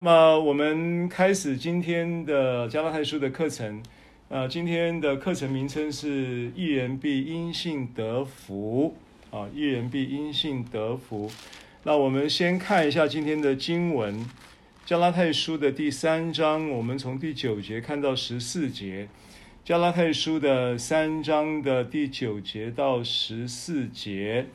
那么我们开始今天的加拉太书的课程。呃，今天的课程名称是“一人必因信得福”。啊，一人必因信得福。那我们先看一下今天的经文，《加拉太书》的第三章，我们从第九节看到十四节。《加拉太书》的三章的第九节到十四节。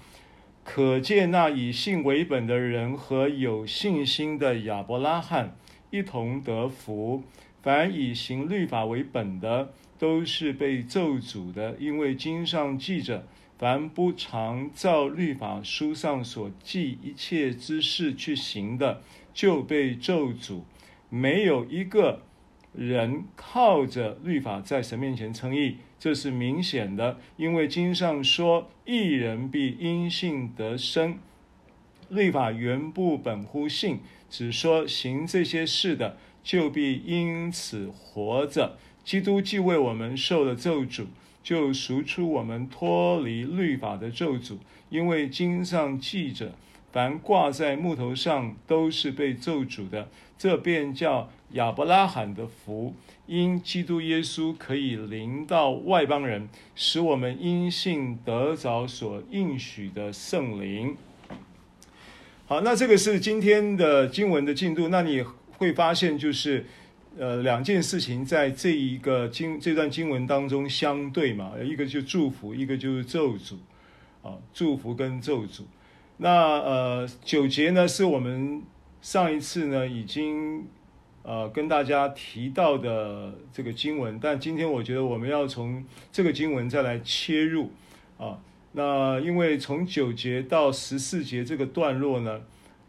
可见那以信为本的人和有信心的亚伯拉罕一同得福。凡以行律法为本的，都是被咒诅的，因为经上记着：凡不常照律法书上所记一切之事去行的，就被咒诅。没有一个人靠着律法在神面前称义。这是明显的，因为经上说：“一人必因信得生。”律法原不本乎信，只说行这些事的，就必因此活着。基督既为我们受了咒诅，就赎出我们脱离律法的咒诅，因为经上记着：“凡挂在木头上，都是被咒诅的。”这便叫亚伯拉罕的福。因基督耶稣可以临到外邦人，使我们因信得着所应许的圣灵。好，那这个是今天的经文的进度。那你会发现，就是呃两件事情在这一个经这段经文当中相对嘛，一个就祝福，一个就是咒诅啊，祝福跟咒诅。那呃九节呢，是我们上一次呢已经。呃，跟大家提到的这个经文，但今天我觉得我们要从这个经文再来切入啊。那因为从九节到十四节这个段落呢，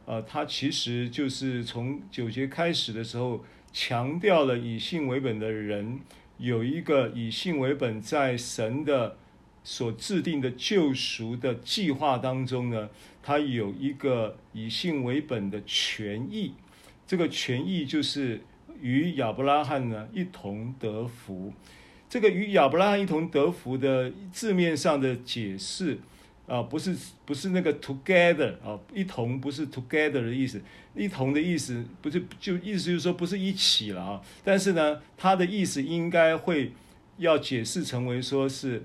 呃，它其实就是从九节开始的时候，强调了以信为本的人有一个以信为本，在神的所制定的救赎的计划当中呢，他有一个以信为本的权益。这个权益就是与亚伯拉罕呢一同得福。这个与亚伯拉罕一同得福的字面上的解释啊，不是不是那个 together 啊，一同不是 together 的意思，一同的意思不是就意思就是说不是一起了啊。但是呢，它的意思应该会要解释成为说是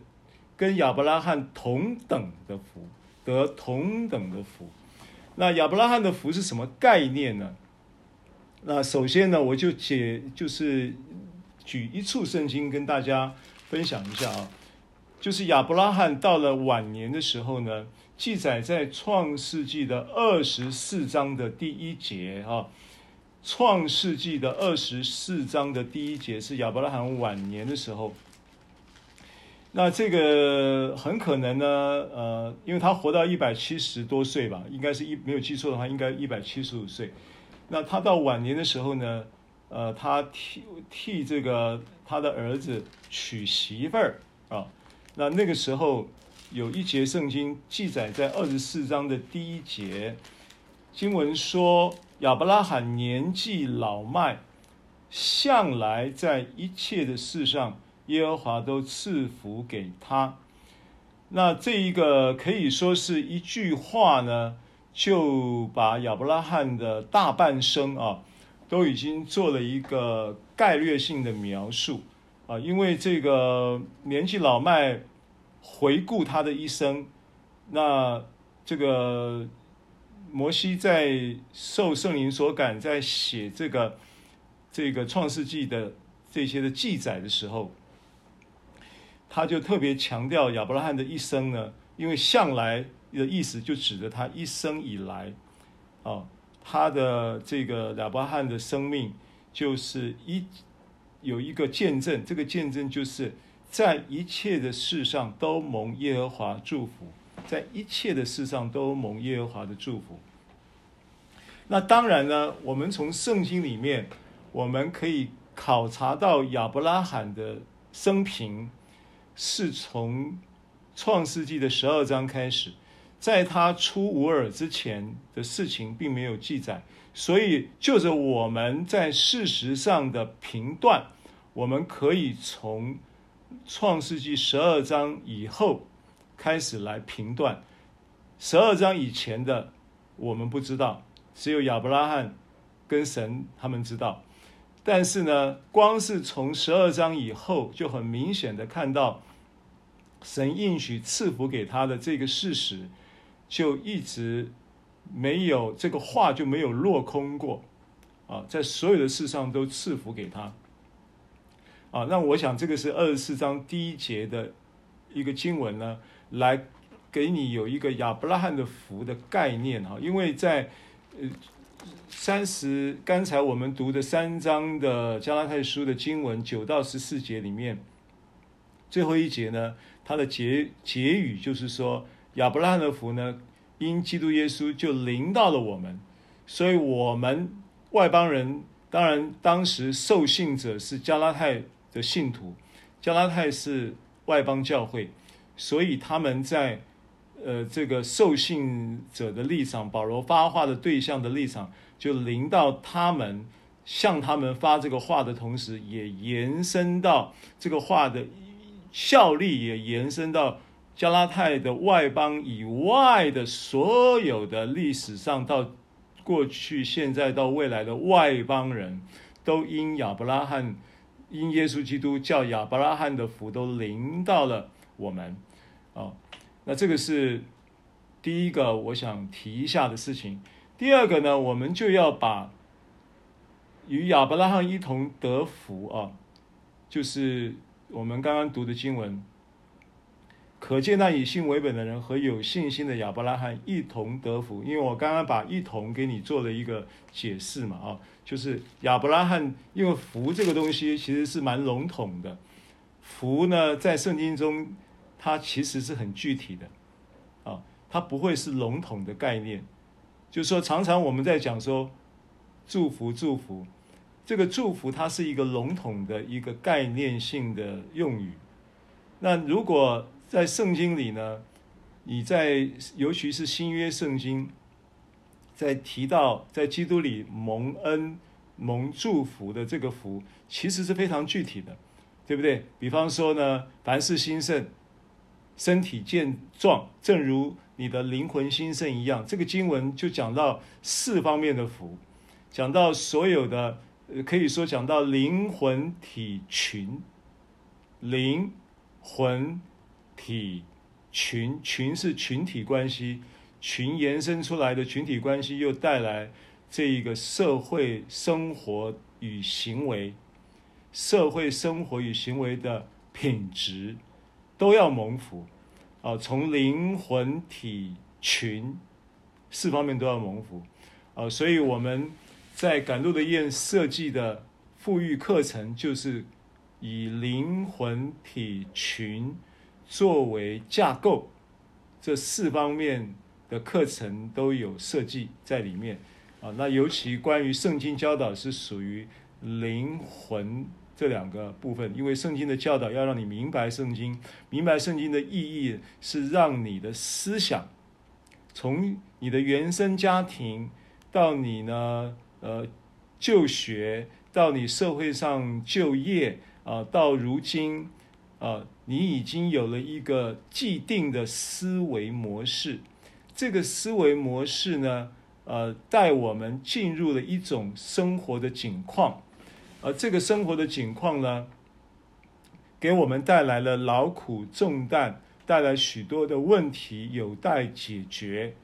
跟亚伯拉罕同等的福，得同等的福。那亚伯拉罕的福是什么概念呢？那首先呢，我就解就是举一处圣经跟大家分享一下啊，就是亚伯拉罕到了晚年的时候呢，记载在创世纪的二十四章的第一节啊，创世纪的二十四章的第一节是亚伯拉罕晚年的时候。那这个很可能呢，呃，因为他活到一百七十多岁吧，应该是一没有记错的话，应该一百七十五岁。那他到晚年的时候呢，呃，他替替这个他的儿子娶媳妇儿啊。那那个时候有一节圣经记载在二十四章的第一节，经文说亚伯拉罕年纪老迈，向来在一切的事上耶和华都赐福给他。那这一个可以说是一句话呢。就把亚伯拉罕的大半生啊，都已经做了一个概略性的描述啊，因为这个年纪老迈，回顾他的一生，那这个摩西在受圣灵所感，在写这个这个创世纪的这些的记载的时候，他就特别强调亚伯拉罕的一生呢，因为向来。的意思就指着他一生以来，啊，他的这个亚伯拉罕的生命就是一有一个见证，这个见证就是在一切的事上都蒙耶和华祝福，在一切的事上都蒙耶和华的祝福。那当然呢，我们从圣经里面我们可以考察到亚伯拉罕的生平是从创世纪的十二章开始。在他出乌尔之前的事情并没有记载，所以就着我们在事实上的评断，我们可以从创世纪十二章以后开始来评断。十二章以前的我们不知道，只有亚伯拉罕跟神他们知道。但是呢，光是从十二章以后，就很明显的看到神应许赐福给他的这个事实，就一直没有这个话就没有落空过啊，在所有的事上都赐福给他啊。那我想这个是二十四章第一节的一个经文呢，来给你有一个亚伯拉罕的福的概念哈，因为在呃。三十，刚才我们读的三章的加拉太书的经文九到十四节里面，最后一节呢，它的结结语就是说，亚伯拉罕的福呢，因基督耶稣就临到了我们，所以我们外邦人，当然当时受信者是加拉太的信徒，加拉太是外邦教会，所以他们在呃这个受信者的立场，保罗发话的对象的立场。就临到他们，向他们发这个话的同时，也延伸到这个话的效力，也延伸到加拉太的外邦以外的所有的历史上，到过去、现在到未来的外邦人，都因亚伯拉罕，因耶稣基督叫亚伯拉罕的福都临到了我们。哦，那这个是第一个我想提一下的事情。第二个呢，我们就要把与亚伯拉罕一同得福啊，就是我们刚刚读的经文，可见那以信为本的人和有信心的亚伯拉罕一同得福。因为我刚刚把一同给你做了一个解释嘛，啊，就是亚伯拉罕，因为福这个东西其实是蛮笼统的，福呢在圣经中它其实是很具体的，啊，它不会是笼统的概念。就是说，常常我们在讲说祝福，祝福，这个祝福它是一个笼统的一个概念性的用语。那如果在圣经里呢，你在尤其是新约圣经，在提到在基督里蒙恩、蒙祝福的这个福，其实是非常具体的，对不对？比方说呢，凡事兴盛，身体健壮，正如。你的灵魂兴盛一样，这个经文就讲到四方面的福，讲到所有的，可以说讲到灵魂体群，灵魂体群，群是群体关系，群延伸出来的群体关系又带来这一个社会生活与行为，社会生活与行为的品质都要蒙福。啊，从灵魂体群四方面都要蒙福，啊，所以我们在赶路的宴设计的富裕课程，就是以灵魂体群作为架构，这四方面的课程都有设计在里面，啊，那尤其关于圣经教导是属于灵魂。这两个部分，因为圣经的教导要让你明白圣经，明白圣经的意义是让你的思想，从你的原生家庭到你呢，呃，就学到你社会上就业啊，到如今啊，你已经有了一个既定的思维模式，这个思维模式呢，呃，带我们进入了一种生活的景况。而这个生活的景况呢，给我们带来了劳苦重担，带来许多的问题有待解决。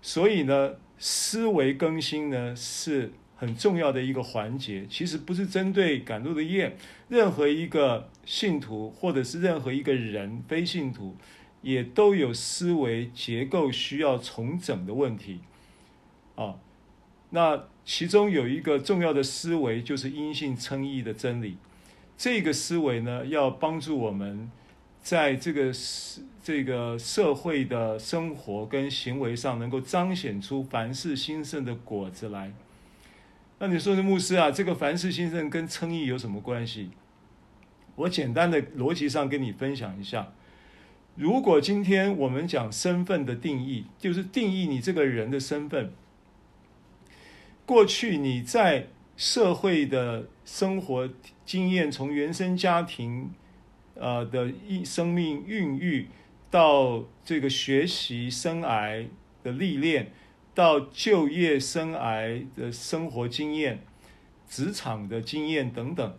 所以呢，思维更新呢是很重要的一个环节。其实不是针对赶路的宴，任何一个信徒或者是任何一个人非信徒，也都有思维结构需要重整的问题。啊，那。其中有一个重要的思维，就是因信称义的真理。这个思维呢，要帮助我们在这个这个社会的生活跟行为上，能够彰显出凡事兴盛的果子来。那你说的牧师啊，这个凡事兴盛跟称义有什么关系？我简单的逻辑上跟你分享一下。如果今天我们讲身份的定义，就是定义你这个人的身份。过去你在社会的生活经验，从原生家庭，呃的一生命孕育，到这个学习生癌的历练，到就业生涯的生活经验、职场的经验等等，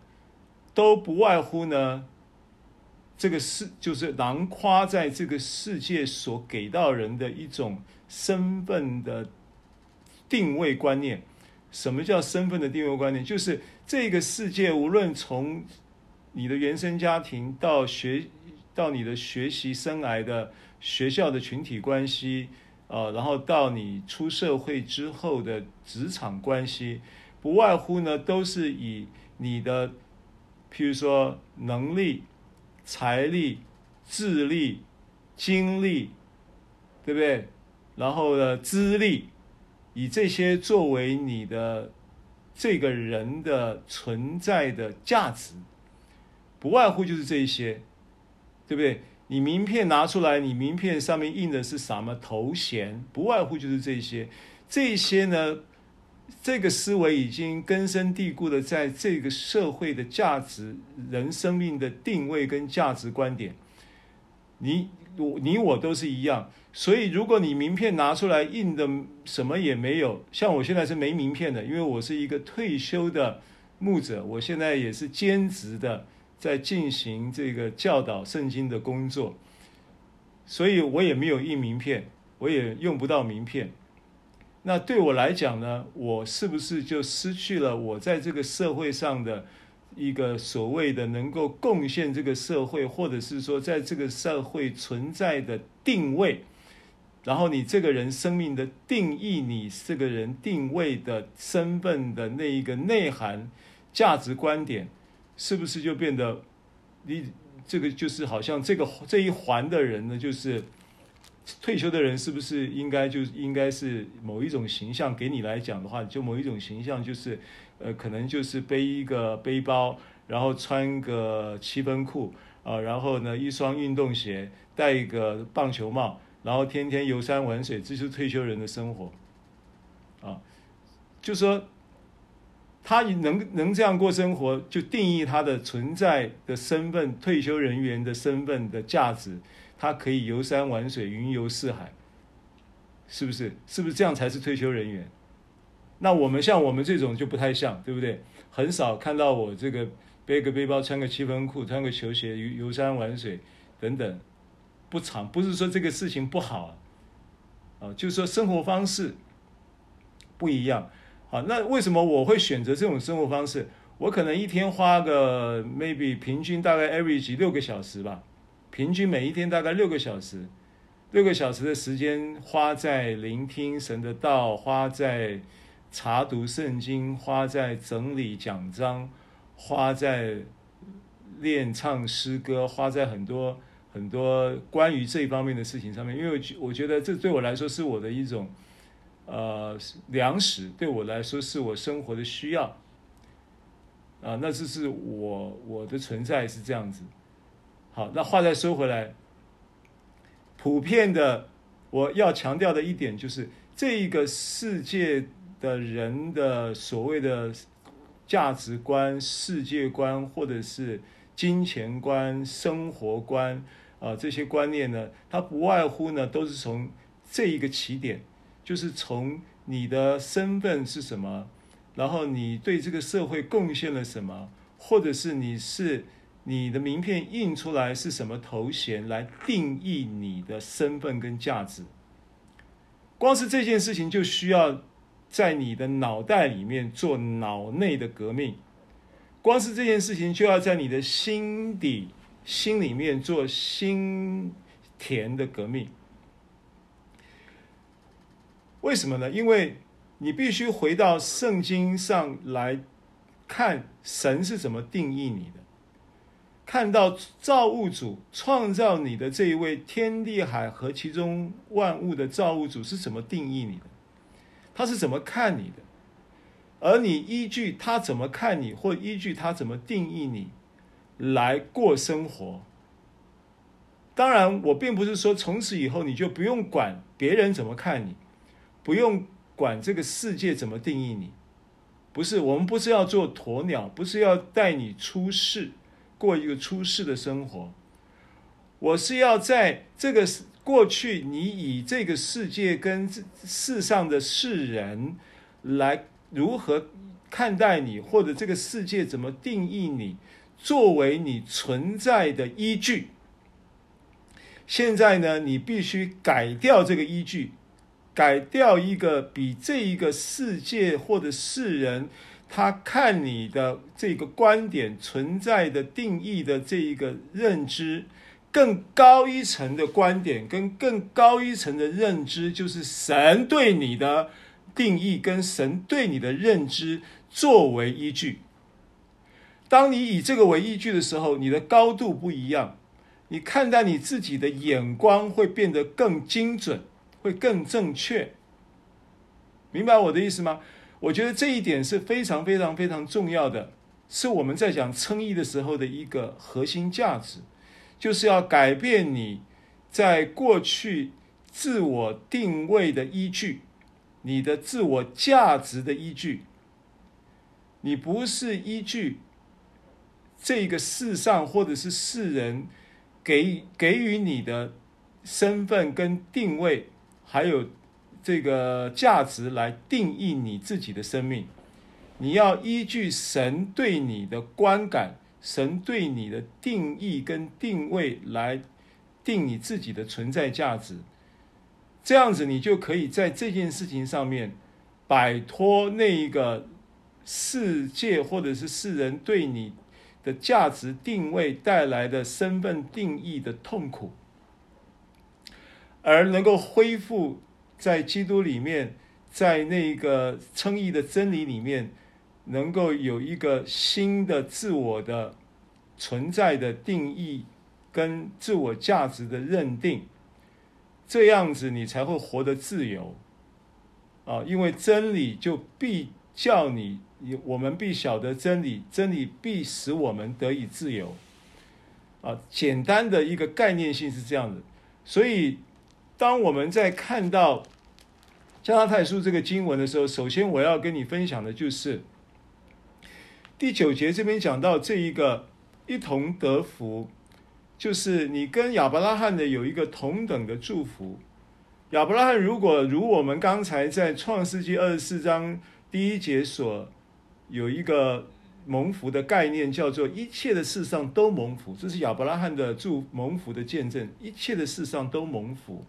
都不外乎呢，这个世就是囊括在这个世界所给到人的一种身份的定位观念。什么叫身份的定位观念？就是这个世界，无论从你的原生家庭到学到你的学习生涯的学校的群体关系。呃，然后到你出社会之后的职场关系，不外乎呢，都是以你的，譬如说能力、财力、智力、精力，对不对？然后呢，资历，以这些作为你的这个人的存在的价值，不外乎就是这一些，对不对？你名片拿出来，你名片上面印的是什么头衔？不外乎就是这些。这些呢，这个思维已经根深蒂固的在这个社会的价值、人生命的定位跟价值观点。你我你我都是一样。所以，如果你名片拿出来印的什么也没有，像我现在是没名片的，因为我是一个退休的牧者，我现在也是兼职的。在进行这个教导圣经的工作，所以我也没有印名片，我也用不到名片。那对我来讲呢，我是不是就失去了我在这个社会上的一个所谓的能够贡献这个社会，或者是说在这个社会存在的定位？然后你这个人生命的定义，你这个人定位的身份的那一个内涵、价值观点。是不是就变得，你这个就是好像这个这一环的人呢，就是退休的人，是不是应该就应该是某一种形象？给你来讲的话，就某一种形象，就是呃，可能就是背一个背包，然后穿个七分裤啊，然后呢一双运动鞋，戴一个棒球帽，然后天天游山玩水，这就是退休人的生活啊，就说。他能能这样过生活，就定义他的存在的身份，退休人员的身份的价值。他可以游山玩水，云游四海，是不是？是不是这样才是退休人员？那我们像我们这种就不太像，对不对？很少看到我这个背个背包，穿个七分裤，穿个球鞋游游山玩水等等，不常。不是说这个事情不好啊，啊，就是说生活方式不一样。好，那为什么我会选择这种生活方式？我可能一天花个 maybe 平均大概 average 六个小时吧，平均每一天大概六个小时，六个小时的时间花在聆听神的道，花在查读圣经，花在整理讲章，花在练唱诗歌，花在很多很多关于这一方面的事情上面，因为我觉得这对我来说是我的一种。呃，粮食对我来说是我生活的需要，啊，那这是我我的存在是这样子。好，那话再说回来，普遍的我要强调的一点就是，这一个世界的人的所谓的价值观、世界观，或者是金钱观、生活观啊，这些观念呢，它不外乎呢，都是从这一个起点。就是从你的身份是什么，然后你对这个社会贡献了什么，或者是你是你的名片印出来是什么头衔来定义你的身份跟价值。光是这件事情就需要在你的脑袋里面做脑内的革命，光是这件事情就要在你的心底心里面做心田的革命。为什么呢？因为你必须回到圣经上来看神是怎么定义你的，看到造物主创造你的这一位天地海和其中万物的造物主是怎么定义你的，他是怎么看你的，而你依据他怎么看你，或依据他怎么定义你来过生活。当然，我并不是说从此以后你就不用管别人怎么看你。不用管这个世界怎么定义你，不是，我们不是要做鸵鸟，不是要带你出世，过一个出世的生活。我是要在这个过去你以这个世界跟世上的世人来如何看待你，或者这个世界怎么定义你，作为你存在的依据。现在呢，你必须改掉这个依据，改掉一个比这一个世界或者世人他看你的这个观点存在的定义的这一个认知更高一层的观点，跟更高一层的认知，就是神对你的定义跟神对你的认知作为依据。当你以这个为依据的时候，你的高度不一样。你看待你自己的眼光会变得更精准，会更正确，明白我的意思吗？我觉得这一点是非常非常非常重要的，是我们在讲称义的时候的一个核心价值，就是要改变你在过去自我定位的依据，你的自我价值的依据，你不是依据这个世上或者是世人。给给予你的身份跟定位，还有这个价值来定义你自己的生命，你要依据神对你的观感，神对你的定义跟定位来定你自己的存在价值。这样子，你就可以在这件事情上面摆脱那一个世界或者是世人对你。的价值定位带来的身份定义的痛苦，而能够恢复在基督里面，在那个称义的真理里面，能够有一个新的自我的存在的定义跟自我价值的认定，这样子你才会活得自由啊！因为真理就必叫你。我们必晓得真理，真理必使我们得以自由。啊，简单的一个概念性是这样的。所以，当我们在看到加拉太书这个经文的时候，首先我要跟你分享的就是第九节这边讲到这一个一同得福，就是你跟亚伯拉罕的有一个同等的祝福。亚伯拉罕如果如我们刚才在创世纪二十四章第一节所有一个蒙福的概念，叫做一切的事上都蒙福，这是亚伯拉罕的祝蒙福的见证。一切的事上都蒙福，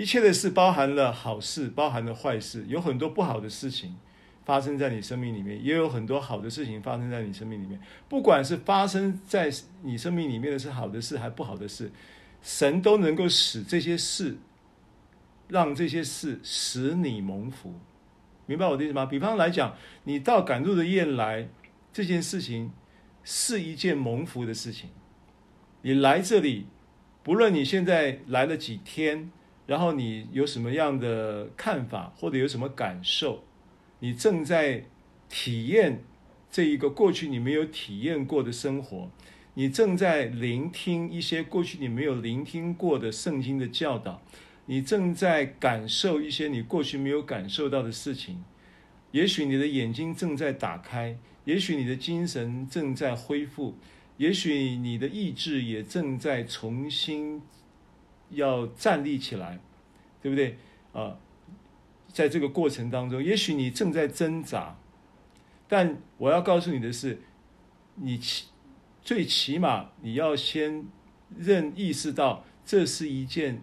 一切的事包含了好事，包含了坏事，有很多不好的事情发生在你生命里面，也有很多好的事情发生在你生命里面。不管是发生在你生命里面的是好的事还不好的事，神都能够使这些事，让这些事使你蒙福。明白我的意思吗？比方来讲，你到赶路的宴来，这件事情是一件蒙福的事情。你来这里，不论你现在来了几天，然后你有什么样的看法或者有什么感受，你正在体验这一个过去你没有体验过的生活，你正在聆听一些过去你没有聆听过的圣经的教导。你正在感受一些你过去没有感受到的事情，也许你的眼睛正在打开，也许你的精神正在恢复，也许你的意志也正在重新要站立起来，对不对？啊，在这个过程当中，也许你正在挣扎，但我要告诉你的是，你起最起码你要先认意识到这是一件。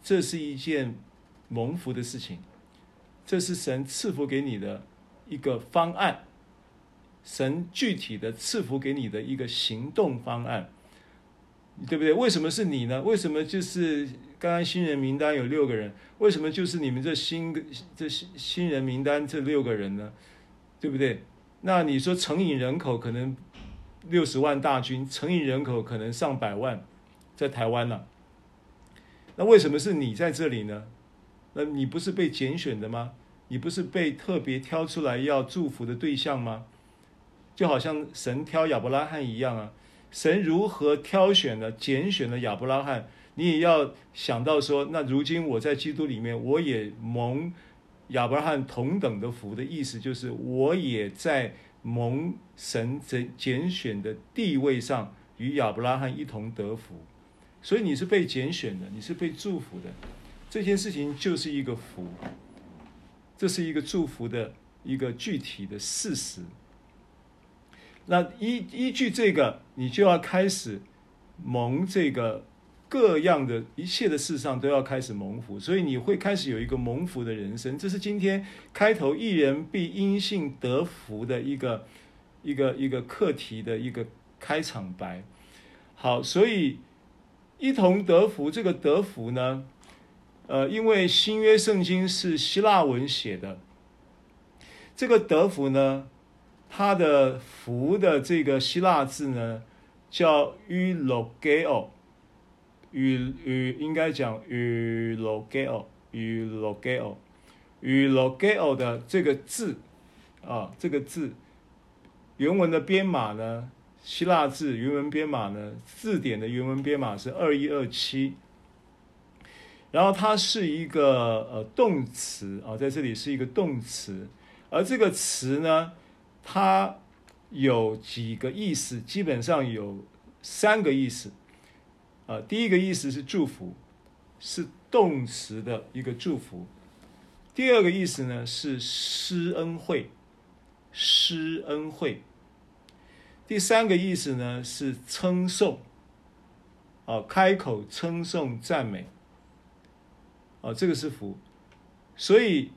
这是一件蒙福的事情，这是神赐福给你的一个方案，神具体的赐福给你的一个行动方案，对不对？为什么是你呢？为什么就是刚刚新人名单有六个人？为什么就是你们这新这新新人名单这六个人呢？对不对？那你说成瘾人口可能六十万大军，成瘾人口可能上百万，在台湾了。那为什么是你在这里呢？那你不是被拣选的吗？你不是被特别挑出来要祝福的对象吗？就好像神挑亚伯拉罕一样啊！神如何挑选了、拣选了亚伯拉罕，你也要想到说，那如今我在基督里面，我也蒙亚伯拉罕同等的福的意思，就是我也在蒙神拣选的地位上，与亚伯拉罕一同得福。所以你是被拣选的，你是被祝福的。这件事情就是一个福，这是一个祝福的一个具体的事实。那依依据这个，你就要开始蒙这个各样的一切的事上都要开始蒙福，所以你会开始有一个蒙福的人生。这是今天开头一人必因信得福的一个一个一个课题的一个开场白。好，所以一同得福，这个得福呢，呃，因为新约圣经是希腊文写的，这个得福呢。它的福的这个希腊字呢，叫 eulogio，与与应该讲 eulogio，eulogio，eulogio 的这个字啊，这个字原文的编码呢，希腊字原文编码呢，字典的原文编码是二一二七，然后它是一个呃动词啊，在这里是一个动词，而这个词呢。它有几个意思，基本上有三个意思。啊，第一个意思是祝福，是动词的一个祝福。第二个意思呢是施恩惠，施恩惠。第三个意思呢是称颂，啊，开口称颂赞美。啊，这个是福，所以。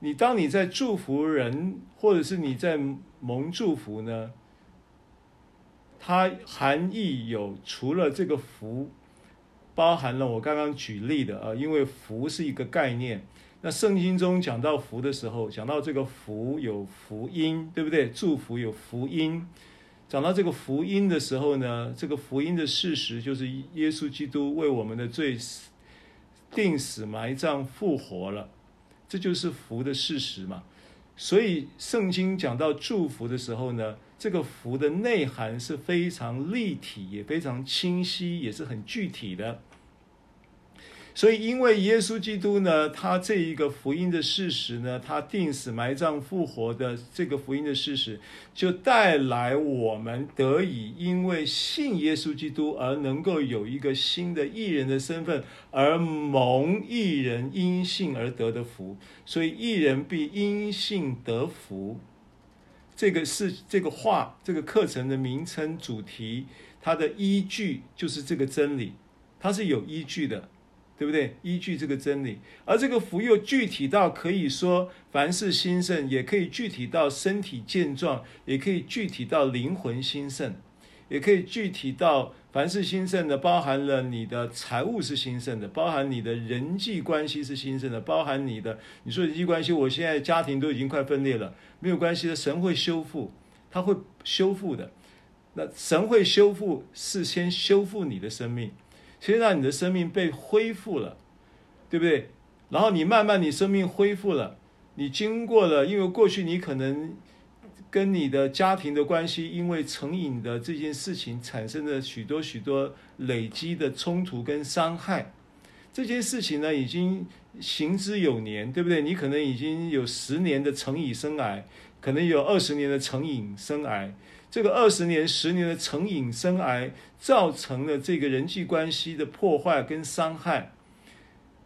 你当你在祝福人，或者是你在蒙祝福呢，它含义有除了这个福，包含了我刚刚举例的啊，因为福是一个概念。那圣经中讲到福的时候，讲到这个福有福音，对不对？祝福有福音。讲到这个福音的时候呢，这个福音的事实就是耶稣基督为我们的罪死、定死埋葬复活了。这就是福的事实嘛，所以圣经讲到祝福的时候呢，这个福的内涵是非常立体，也非常清晰，也是很具体的。所以，因为耶稣基督呢，他这一个福音的事实呢，他钉死埋葬复活的这个福音的事实，就带来我们得以因为信耶稣基督而能够有一个新的义人的身份，而蒙义人因信而得的福。所以，义人必因信得福。这个是这个话，这个课程的名称主题，它的依据就是这个真理，它是有依据的。对不对？依据这个真理，而这个福又具体到可以说凡事兴盛，也可以具体到身体健壮，也可以具体到灵魂兴盛，也可以具体到凡事兴盛的，包含了你的财务是兴盛的，包含你的人际关系是兴盛的，包含你的你说人际关系，我现在家庭都已经快分裂了，没有关系的，神会修复，他会修复的。那神会修复，是先修复你的生命。先让你的生命被恢复了，对不对？然后你慢慢你生命恢复了，你经过了，因为过去你可能跟你的家庭的关系，因为成瘾的这件事情产生了许多许多累积的冲突跟伤害。这件事情呢，已经行之有年，对不对？你可能已经有十年的成瘾生涯，可能有二十年的成瘾生涯。这个二十年、十年的成瘾生癌，造成了这个人际关系的破坏跟伤害，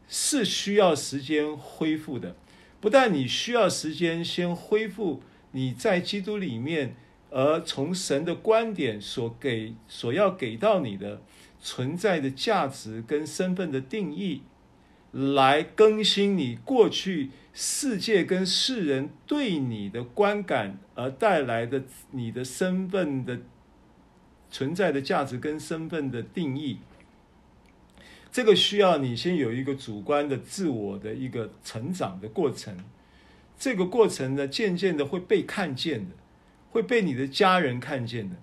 是需要时间恢复的。不但你需要时间先恢复你在基督里面，而从神的观点所给、所要给到你的存在的价值跟身份的定义，来更新你过去。世界跟世人对你的观感而带来的你的身份的存在的价值跟身份的定义，这个需要你先有一个主观的自我的一个成长的过程。这个过程呢，渐渐的会被看见的，会被你的家人看见的，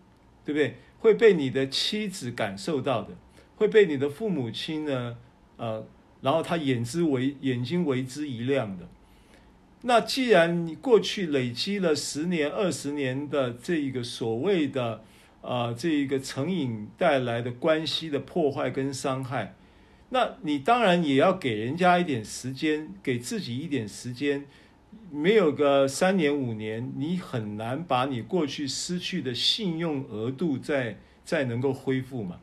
对不对？会被你的妻子感受到的，会被你的父母亲呢，呃，然后他眼之为眼睛为之一亮的。那既然你过去累积了十年、二十年的这一个所谓的啊、呃，这一个成瘾带来的关系的破坏跟伤害，那你当然也要给人家一点时间，给自己一点时间。没有个三年五年，你很难把你过去失去的信用额度再再能够恢复嘛。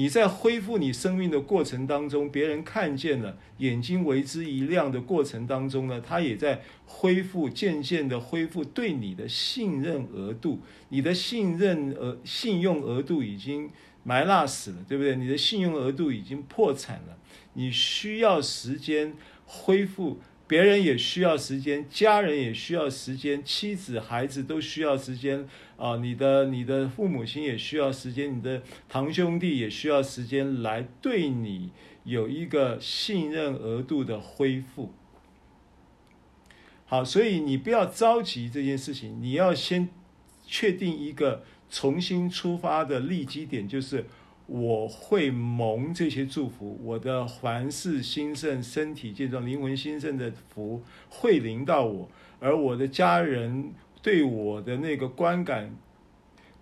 你在恢复你生命的过程当中，别人看见了，眼睛为之一亮的过程当中呢，他也在恢复，渐渐的恢复对你的信任额度。你的信任额、信用额度已经埋纳死了，对不对？你的信用额度已经破产了，你需要时间恢复。别人也需要时间，家人也需要时间，妻子、孩子都需要时间啊！你的、你的父母亲也需要时间，你的堂兄弟也需要时间来对你有一个信任额度的恢复。好，所以你不要着急这件事情，你要先确定一个重新出发的立基点，就是。我会蒙这些祝福，我的凡事兴盛，身体健壮，灵魂兴盛的福会临到我，而我的家人对我的那个观感，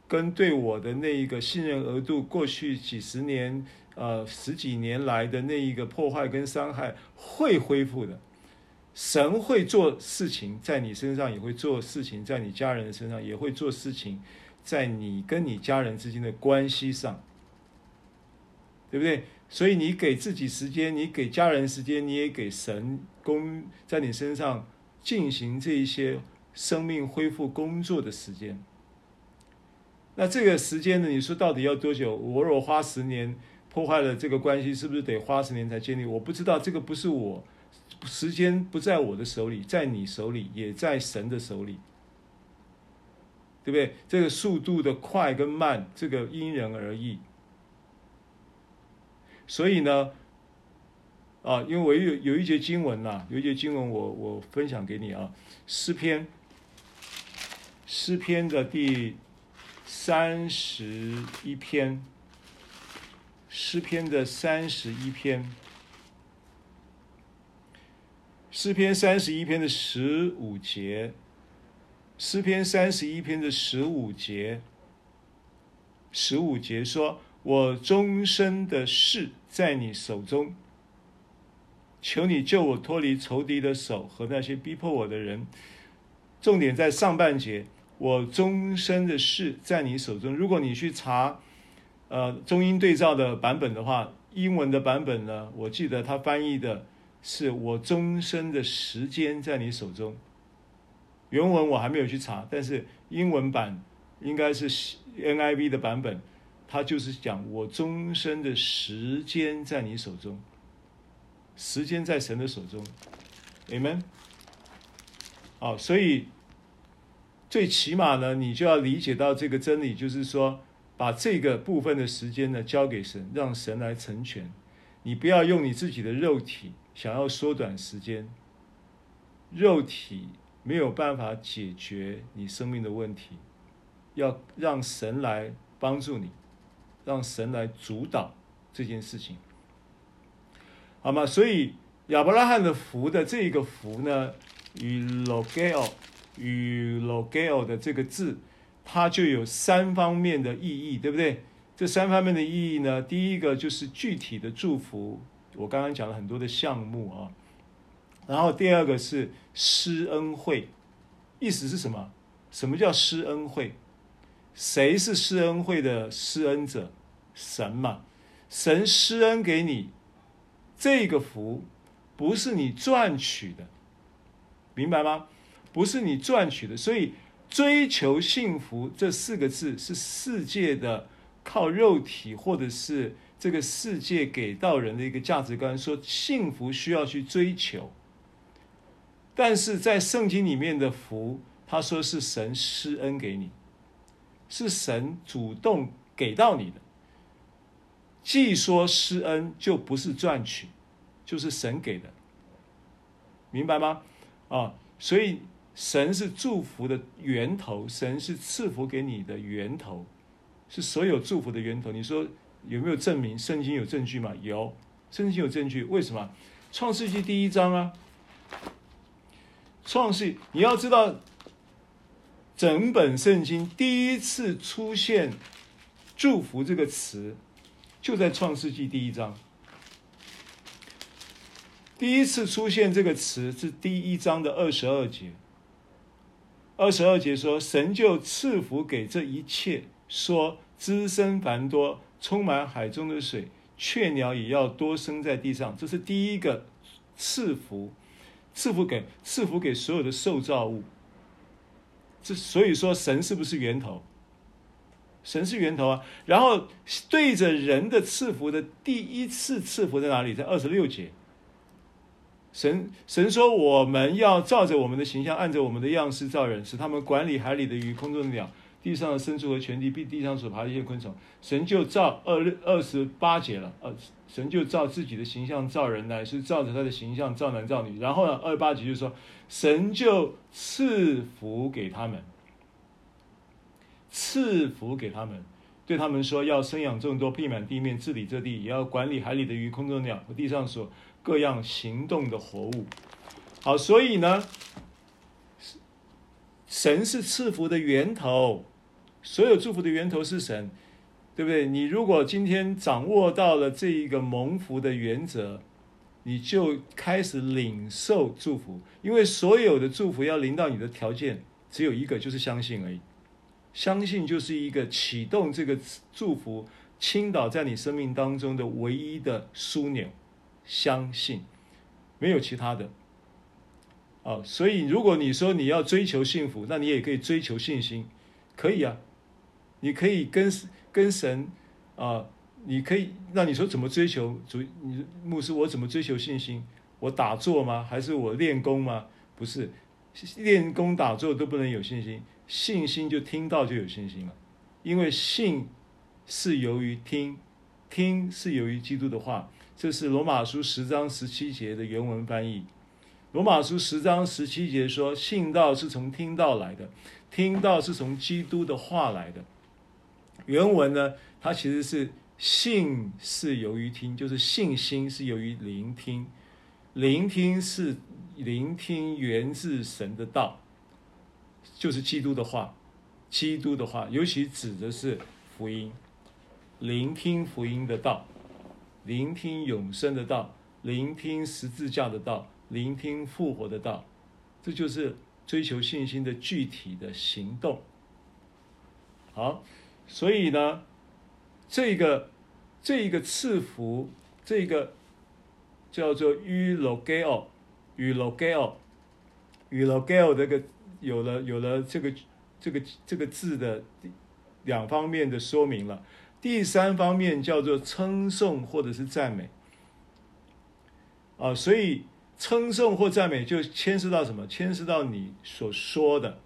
跟对我的那一个信任额度，过去几十年，呃，十几年来的那一个破坏跟伤害会恢复的。神会做事情在你身上，也会做事情在你家人身上，也会做事情在你跟你家人之间的关系上。对不对？所以你给自己时间，你给家人时间，你也给神工在你身上进行这一些生命恢复工作的时间。那这个时间呢？你说到底要多久？我若花十年破坏了这个关系，是不是得花十年才建立？我不知道，这个不是我，时间不在我的手里，在你手里，也在神的手里，对不对？这个速度的快跟慢，这个因人而异。所以呢，啊，因为我有有一节经文呐、有一节经文我我分享给你啊，诗篇，诗篇的第三十一篇，诗篇的三十一篇，诗篇三十一篇的十五节，诗篇三十一篇的十五节，十五节说。我终身的事在你手中，求你救我脱离仇敌的手和那些逼迫我的人。重点在上半节，我终身的事在你手中。如果你去查，呃，中英对照的版本的话，英文的版本呢，我记得他翻译的是我终身的时间在你手中。原文我还没有去查，但是英文版应该是 NIV 的版本。他就是讲，我终身的时间在你手中，时间在神的手中，Amen。好，所以最起码呢，你就要理解到这个真理，就是说，把这个部分的时间呢交给神，让神来成全。你不要用你自己的肉体想要缩短时间，肉体没有办法解决你生命的问题，要让神来帮助你。让神来主导这件事情，好吗？所以亚伯拉罕的福的这个福呢，与 logo 与 logeo 的这个字，它就有三方面的意义，对不对？这三方面的意义呢，第一个就是具体的祝福，我刚刚讲了很多的项目啊。然后第二个是施恩惠，意思是什么？什么叫施恩惠？谁是施恩惠的施恩者？神嘛，神施恩给你这个福，不是你赚取的，明白吗？不是你赚取的，所以追求幸福这四个字是世界的靠肉体或者是这个世界给到人的一个价值观，说幸福需要去追求，但是在圣经里面的福，他说是神施恩给你，是神主动给到你的。既说施恩就不是赚取，就是神给的，明白吗？啊，所以神是祝福的源头，神是赐福给你的源头，是所有祝福的源头。你说有没有证明？圣经有证据吗？有，圣经有证据。为什么？创世纪第一章啊，创世，你要知道，整本圣经第一次出现“祝福”这个词。就在创世纪第一章，第一次出现这个词是第一章的二十二节。二十二节说：“神就赐福给这一切，说滋生繁多，充满海中的水，雀鸟也要多生在地上。这是第一个赐福，赐福给赐福给所有的受造物。这所以说，神是不是源头？神是源头啊。然后对着人的赐福的第一次赐福在哪里？在二十六节。神神说：“我们要照着我们的形象，按着我们的样式造人，使他们管理海里的鱼、空中的鸟、地上的牲畜和全地，并地上所爬的一些昆虫。”神就照二六二十八节了，呃，神就照自己的形象造人，乃是照着他的形象造男造女。然后呢，二十八节就说，神就赐福给他们，赐福给他们，对他们说：“要生养众多，遍满地面，治理这地，也要管理海里的鱼、空中的鸟和地上所。”各样行动的活物，好，所以呢，神是赐福的源头，所有祝福的源头是神，对不对？你如果今天掌握到了这一个蒙福的原则，你就开始领受祝福，因为所有的祝福要临到你的条件只有一个，就是相信而已。相信就是一个启动这个祝福倾倒在你生命当中的唯一的枢纽。相信，没有其他的，哦，所以如果你说你要追求幸福，那你也可以追求信心，可以啊，你可以跟跟神啊，你可以，那你说怎么追求主？你牧师，我怎么追求信心？我打坐吗？还是我练功吗？不是，练功打坐都不能有信心，信心就听到就有信心了，因为信是由于听，听是由于基督的话。这是罗马书十章十七节的原文翻译。罗马书十章十七节说：“信道是从听道来的，听道是从基督的话来的。”原文呢，它其实是信是由于听，就是信心是由于聆听，聆听是聆听源自神的道，就是基督的话，基督的话，尤其指的是福音，聆听福音的道。聆听永生的道，聆听十字架的道，聆听复活的道，这就是追求信心的具体的行动。好，所以呢，这个这一个赐福，这个叫做 eulogio，eulogio，eulogio 这个有了有了这个这个这个字的两方面的说明了。第三方面叫做称颂或者是赞美，啊，所以称颂或赞美就牵涉到什么？牵涉到你所说的，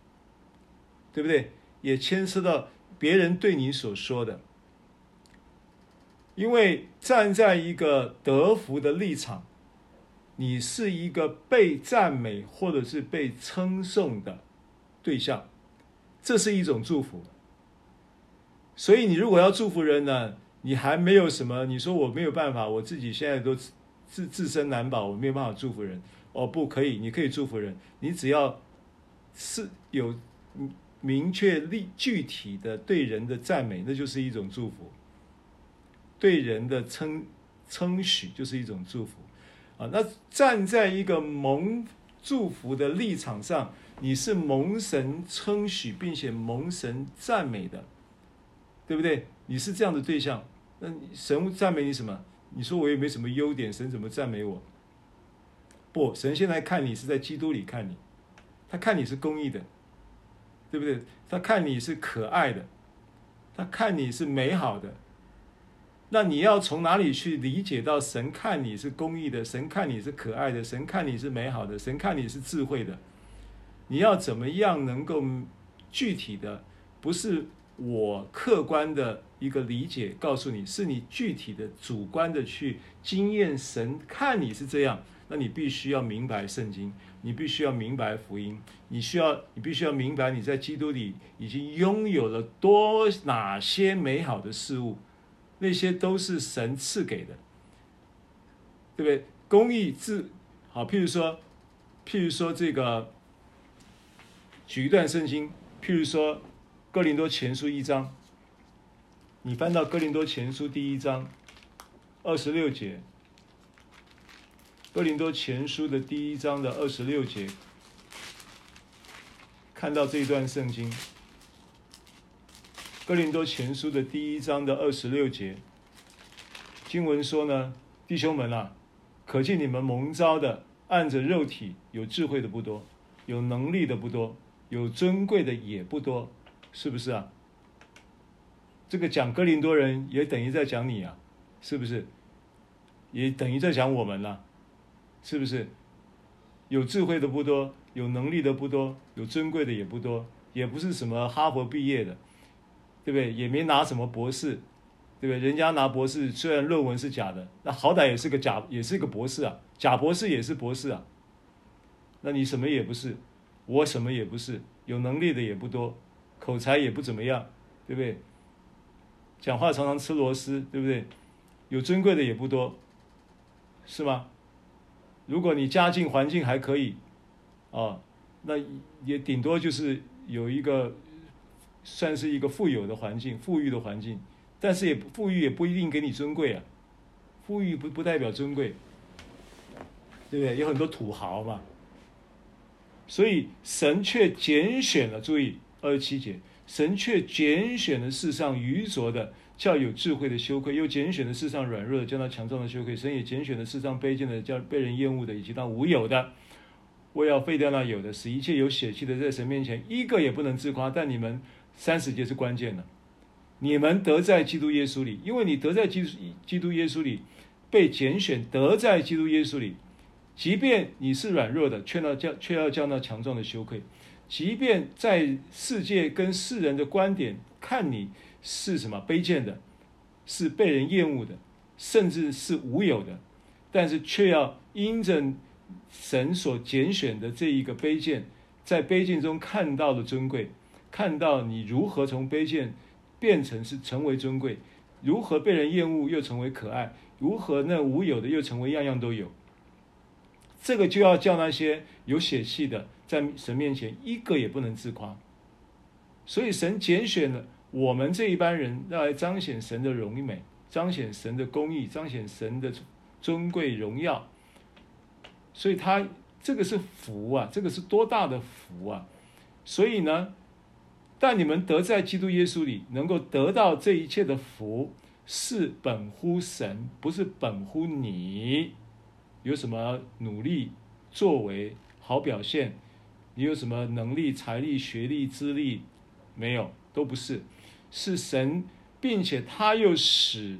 对不对？也牵涉到别人对你所说的。因为站在一个得福的立场，你是一个被赞美或者是被称颂的对象，这是一种祝福。所以你如果要祝福人呢，你还没有什么，你说我没有办法，我自己现在都自自身难保，我没有办法祝福人。哦，不可以，你可以祝福人，你只要是有明确立具体的对人的赞美，那就是一种祝福；对人的称称许就是一种祝福。啊，那站在一个蒙祝福的立场上，你是蒙神称许并且蒙神赞美的。对不对？你是这样的对象，那神赞美你什么？你说我也没什么优点，神怎么赞美我？不，神现在看你是在基督里看你，他看你是公义的，对不对？他看你是可爱的，他看你是美好的。那你要从哪里去理解到神看你是公义的，神看你是可爱的，神看你是美好的，神看你是智慧的？你要怎么样能够具体的，不是？我客观的一个理解告诉你，是你具体的主观的去经验神看你是这样，那你必须要明白圣经，你必须要明白福音，你需要你必须要明白你在基督里已经拥有了多哪些美好的事物，那些都是神赐给的，对不对？公益自好，譬如说，譬如说这个，举一段圣经，譬如说。哥林多前书一章，你翻到哥林多前书第一章二十六节。哥林多前书的第一章的二十六节，看到这一段圣经，哥林多前书的第一章的二十六节，经文说呢，弟兄们啊，可见你们蒙召的，按着肉体有智慧的不多，有能力的不多，有尊贵的也不多，是不是啊？这个讲哥林多人，也等于在讲你啊，是不是？也等于在讲我们了，是不是？有智慧的不多，有能力的不多，有尊贵的也不多，也不是什么哈佛毕业的，对不对？也没拿什么博士，对不对？人家拿博士，虽然论文是假的，那好歹也是个假，也是个博士啊，假博士也是博士啊。那你什么也不是，我什么也不是，有能力的也不多，口才也不怎么样，对不对？讲话常常吃螺丝，对不对？有尊贵的也不多，是吗？如果你家境环境还可以，啊，那也顶多就是有一个，算是一个富有的环境，富裕的环境，但是也富裕也不一定给你尊贵啊，富裕不不代表尊贵，对不对？有很多土豪嘛，所以神却拣选了，注意二十七节。神却拣选了世上愚拙的，叫有智慧的羞愧；又拣选了世上软弱的，叫那强壮的羞愧。神也拣选了世上卑贱的，叫被人厌恶的，以及那无有的，我要废掉那有的，使一切有血气的在神面前一个也不能自夸。但你们三十节是关键的，你们得在基督耶稣里，因为你得在基督基督耶稣里，被拣选得在基督耶稣里，即便你是软弱的，却要叫却要叫那强壮的羞愧。即便在世界跟世人的观点看你是什么卑贱的，是被人厌恶的，甚至是无有的，但是却要因着神所拣选的这一个卑贱，在卑贱中看到了尊贵，看到你如何从卑贱变成是成为尊贵，如何被人厌恶又成为可爱，如何那无有的又成为样样都有。这个就要叫那些有血气的，在神面前一个也不能自夸。所以神拣选了我们这一班人，要来彰显神的荣美，彰显神的公义，彰显神的尊贵荣耀。所以他这个是福啊，这个是多大的福啊！所以呢，但你们得在基督耶稣里，能够得到这一切的福，是本乎神，不是本乎你。有什么努力、作为、好表现？你有什么能力、财力、学历、资历？没有，都不是，是神，并且他又使，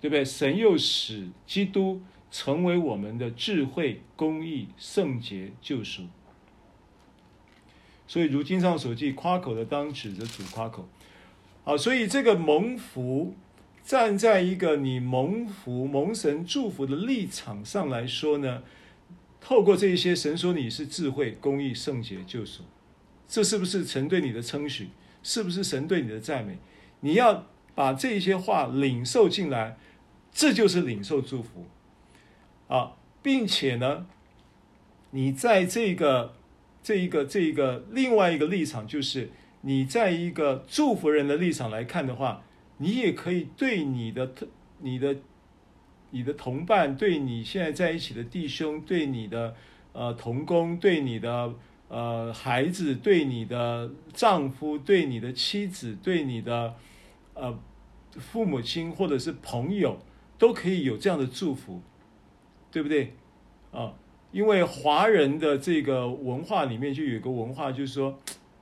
对不对？神又使基督成为我们的智慧、公义、圣洁、救赎。所以如经上所记，夸口的当指着主夸口。好，所以这个蒙福。站在一个你蒙福、蒙神祝福的立场上来说呢，透过这一些，神说你是智慧、公义、圣洁、救赎，这是不是神对你的称许？是不是神对你的赞美？你要把这些话领受进来，这就是领受祝福啊，并且呢，你在这个、这一个、这一个另外一个立场，就是你在一个祝福人的立场来看的话。你也可以对你的特、你的、你的同伴，对你现在在一起的弟兄，对你的呃同工，对你的呃孩子，对你的丈夫，对你的妻子，对你的呃父母亲或者是朋友，都可以有这样的祝福，对不对？啊，因为华人的这个文化里面就有一个文化，就是说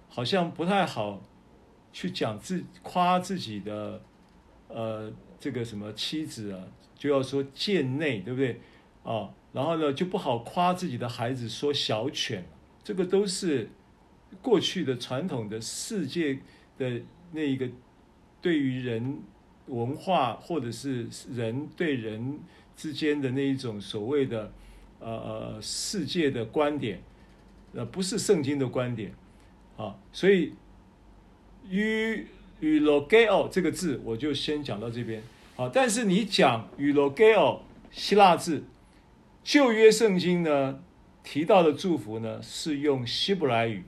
好像不太好。去讲自夸自己的，呃，这个什么妻子啊，就要说贱内，对不对？啊，然后呢，就不好夸自己的孩子，说小犬，这个都是过去的传统的世界的那一个对于人文化或者是人对人之间的那一种所谓的呃呃世界的观点，呃，不是圣经的观点啊，所以。与与 logeo 这个字，我就先讲到这边。好，但是你讲与 logeo 希腊字，旧约圣经呢提到的祝福呢是用希伯来语，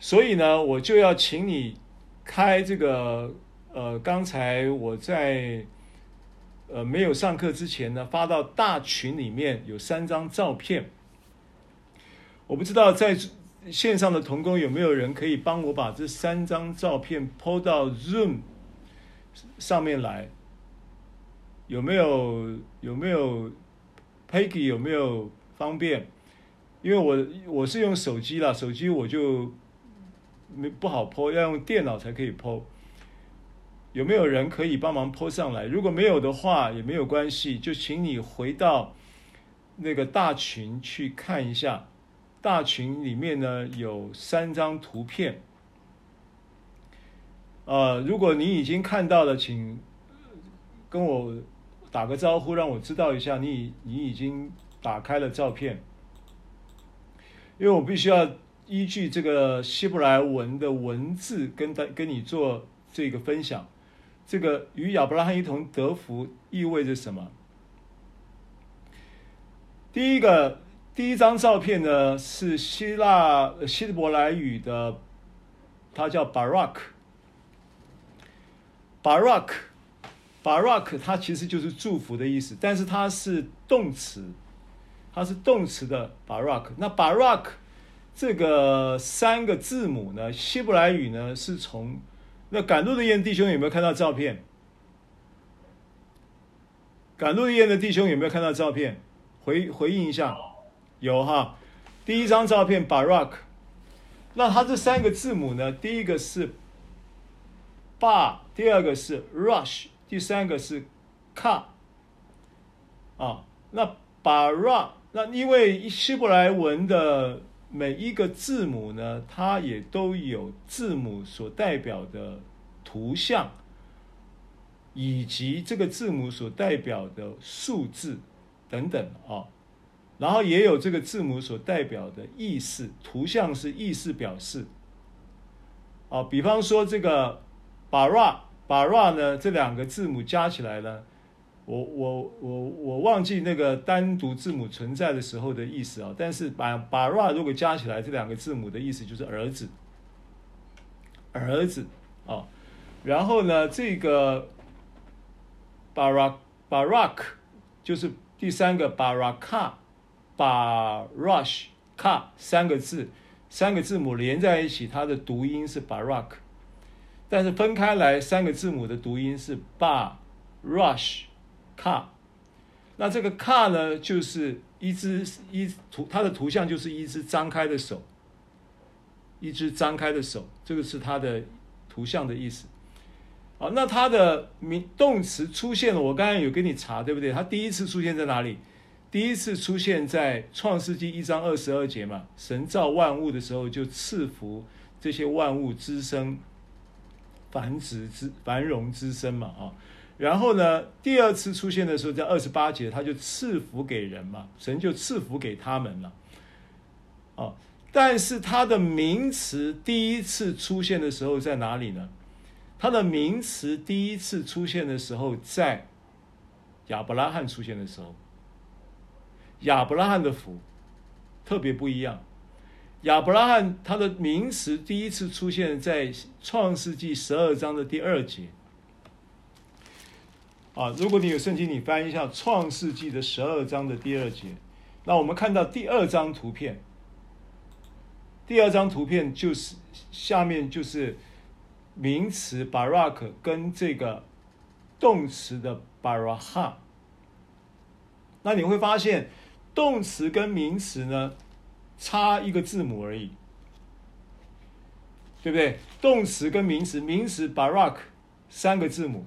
所以呢我就要请你开这个呃，刚才我在呃没有上课之前呢发到大群里面有三张照片，我不知道在。线上的同工有没有人可以帮我把这三张照片 po 到 Zoom 上面来？有没有？有没有？Peggy 有没有方便？因为我我是用手机啦，手机我就没不好 po，要用电脑才可以 po。有没有人可以帮忙 po 上来？如果没有的话，也没有关系，就请你回到那个大群去看一下。大群里面呢有三张图片。呃，如果你已经看到了，请跟我打个招呼，让我知道一下你你已经打开了照片。因为我必须要依据这个希伯来文的文字跟大跟你做这个分享，这个与亚伯拉罕一同得福意味着什么？第一个，第一张照片呢是希腊希伯来语的，它叫 Barak，Barak Barak，它其实就是祝福的意思，但是它是动词。它是动词的 Barak，那 Barak 这个三个字母呢，希伯来语呢是从那赶路的雁弟兄有没有看到照片？赶路的雁的弟兄有没有看到照片？回回应一下，有哈。第一张照片 Barak，那它这三个字母呢，第一个是 Bar，第二个是 Rush，第三个是卡啊，那巴拉。那因为希伯来文的每一个字母呢，它也都有字母所代表的图像，以及这个字母所代表的数字等等啊，然后也有这个字母所代表的意思，图像是意思表示啊，比方说这个 bara bara 呢，这两个字母加起来呢。我我我我忘记那个单独字母存在的时候的意思啊，但是把把 ra 如果加起来，这两个字母的意思就是儿子，儿子啊，然后呢，这个 barak barak 就是第三个 baraka barash ka 三个字，三个字母连在一起，它的读音是 barak，但是分开来三个字母的读音是 ba，rush，car，那这个 car 呢，就是一只一图，它的图像就是一只张开的手，一只张开的手，这个是它的图像的意思。好，那它的名动词出现了，我刚才有给你查，对不对？它第一次出现在哪里？第一次出现在创世纪一章二十二节嘛，神造万物的时候就赐福这些万物滋生、繁殖之繁荣之生嘛，啊。然后呢，第二次出现的时候，在二十八节，他就赐福给人嘛，神就赐福给他们了。哦，但是他的名词第一次出现的时候在哪里呢？他的名词第一次出现的时候在亚伯拉罕出现的时候，亚伯拉罕的福特别不一样。亚伯拉罕他的名词第一次出现在创世纪十二章的第二节。啊，如果你有圣经，你翻一下《创世纪》的十二章的第二节，那我们看到第二张图片，第二张图片就是下面就是名词 Barak 跟这个动词的 baraha。那你会发现，动词跟名词呢，差一个字母而已，对不对？动词跟名词，名词 Barack 三个字母。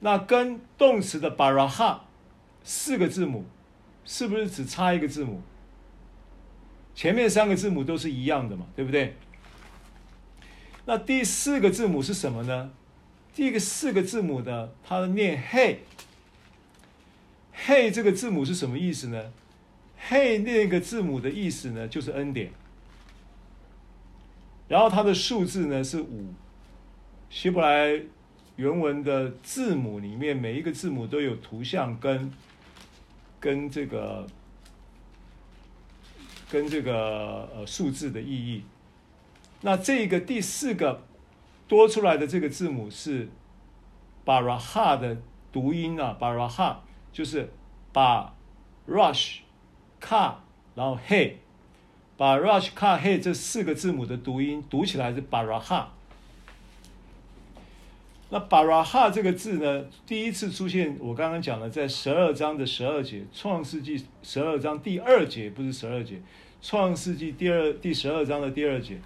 那跟动词的 baraha 四个字母，是不是只差一个字母？前面三个字母都是一样的嘛，对不对？那第四个字母是什么呢？第一个四个字母的，它念 hey，hey 这个字母是什么意思呢？hey 那个字母的意思呢，就是恩典。然后它的数字呢是五，希伯来。原文的字母里面，每一个字母都有图像跟跟这个跟这个呃数字的意义。那这个第四个多出来的这个字母是巴拉哈的读音啊，巴拉哈就是把 rush 卡然后 hey 把 Raj Kar He 这四个字母的读音读起来是 Baraha。那 Baraha 这个字呢，第一次出现，我刚刚讲了，在十二章的十二节，创世纪十二章第二节，不是十二节，创世纪第二第十二章的第二节，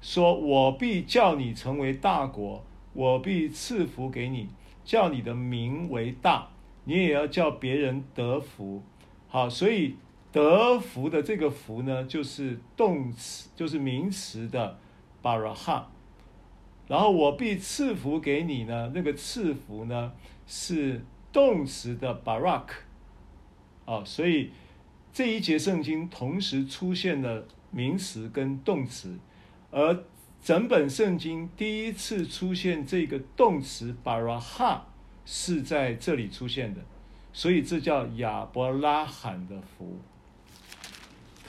说我必叫你成为大国，我必赐福给你，叫你的名为大，你也要叫别人得福。好，所以得福的这个福呢，就是动词，就是名词的 Baraha。然后我必赐福给你呢，那个赐福呢是动词的 barak，啊，所以这一节圣经同时出现了名词跟动词，而整本圣经第一次出现这个动词 baraha 是在这里出现的，所以这叫亚伯拉罕的福，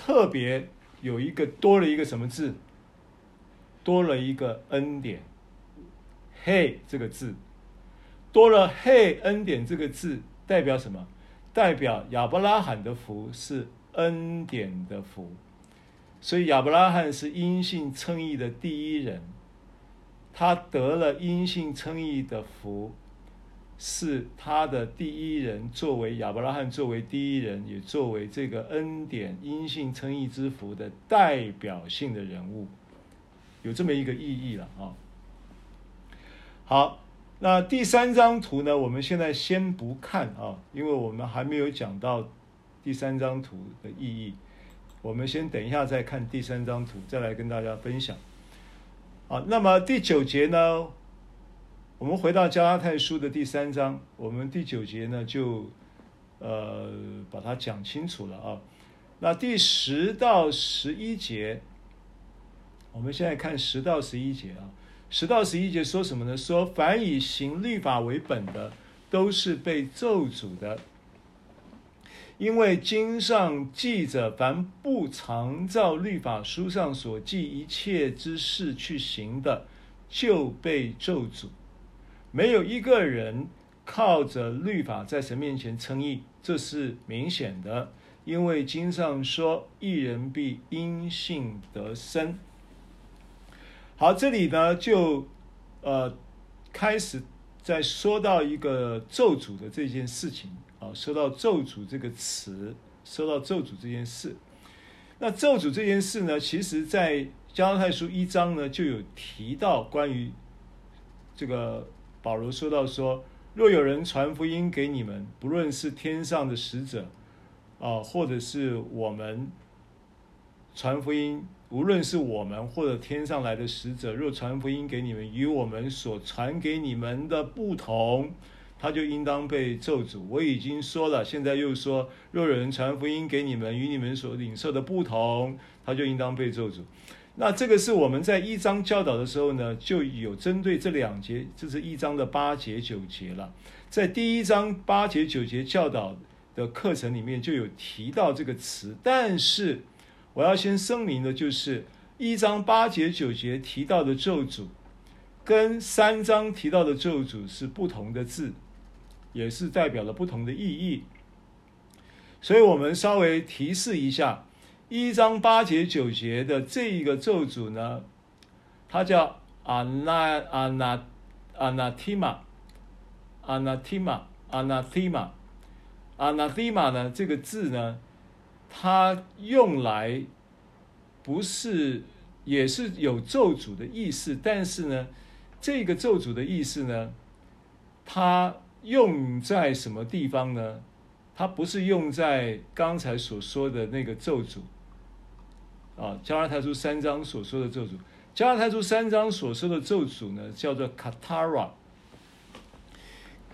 特别有一个多了一个什么字，多了一个恩典。嘿，这个字多了，嘿，恩典这个字代表什么？代表亚伯拉罕的福是恩典的福，所以亚伯拉罕是因信称义的第一人，他得了因信称义的福，是他的第一人，作为亚伯拉罕作为第一人，也作为这个恩典因信称义之福的代表性的人物，有这么一个意义了啊。好，那第三张图呢？我们现在先不看啊，因为我们还没有讲到第三张图的意义。我们先等一下再看第三张图，再来跟大家分享。好，那么第九节呢？我们回到加拉太书的第三章，我们第九节呢就呃把它讲清楚了啊。那第十到十一节，我们现在看十到十一节啊。十到十一节说什么呢？说凡以行律法为本的，都是被咒诅的，因为经上记着，凡不常照律法书上所记一切之事去行的，就被咒诅。没有一个人靠着律法在神面前称义，这是明显的，因为经上说，一人必因信得生。好，这里呢就，呃，开始在说到一个咒诅的这件事情啊，说到咒诅这个词，说到咒诅这件事。那咒诅这件事呢，其实在加拉太书一章呢就有提到关于这个保罗说到说，若有人传福音给你们，不论是天上的使者啊，或者是我们传福音。无论是我们或者天上来的使者，若传福音给你们，与我们所传给你们的不同，他就应当被咒诅。我已经说了，现在又说，若有人传福音给你们，与你们所领受的不同，他就应当被咒诅。那这个是我们在一章教导的时候呢，就有针对这两节，这是一章的八节九节了。在第一章八节九节教导的课程里面就有提到这个词，但是。我要先声明的就是，一章八节九节提到的咒诅，跟三章提到的咒诅是不同的字，也是代表了不同的意义。所以我们稍微提示一下，一章八节九节的这一个咒诅呢，它叫阿那阿那阿那提玛，阿那提玛阿那提玛阿那提玛呢这个字呢。它用来不是，也是有咒诅的意思，但是呢，这个咒诅的意思呢，它用在什么地方呢？它不是用在刚才所说的那个咒诅啊，加拉太书三章所说的咒诅。加拉太书三章所说的咒诅呢，叫做卡塔拉。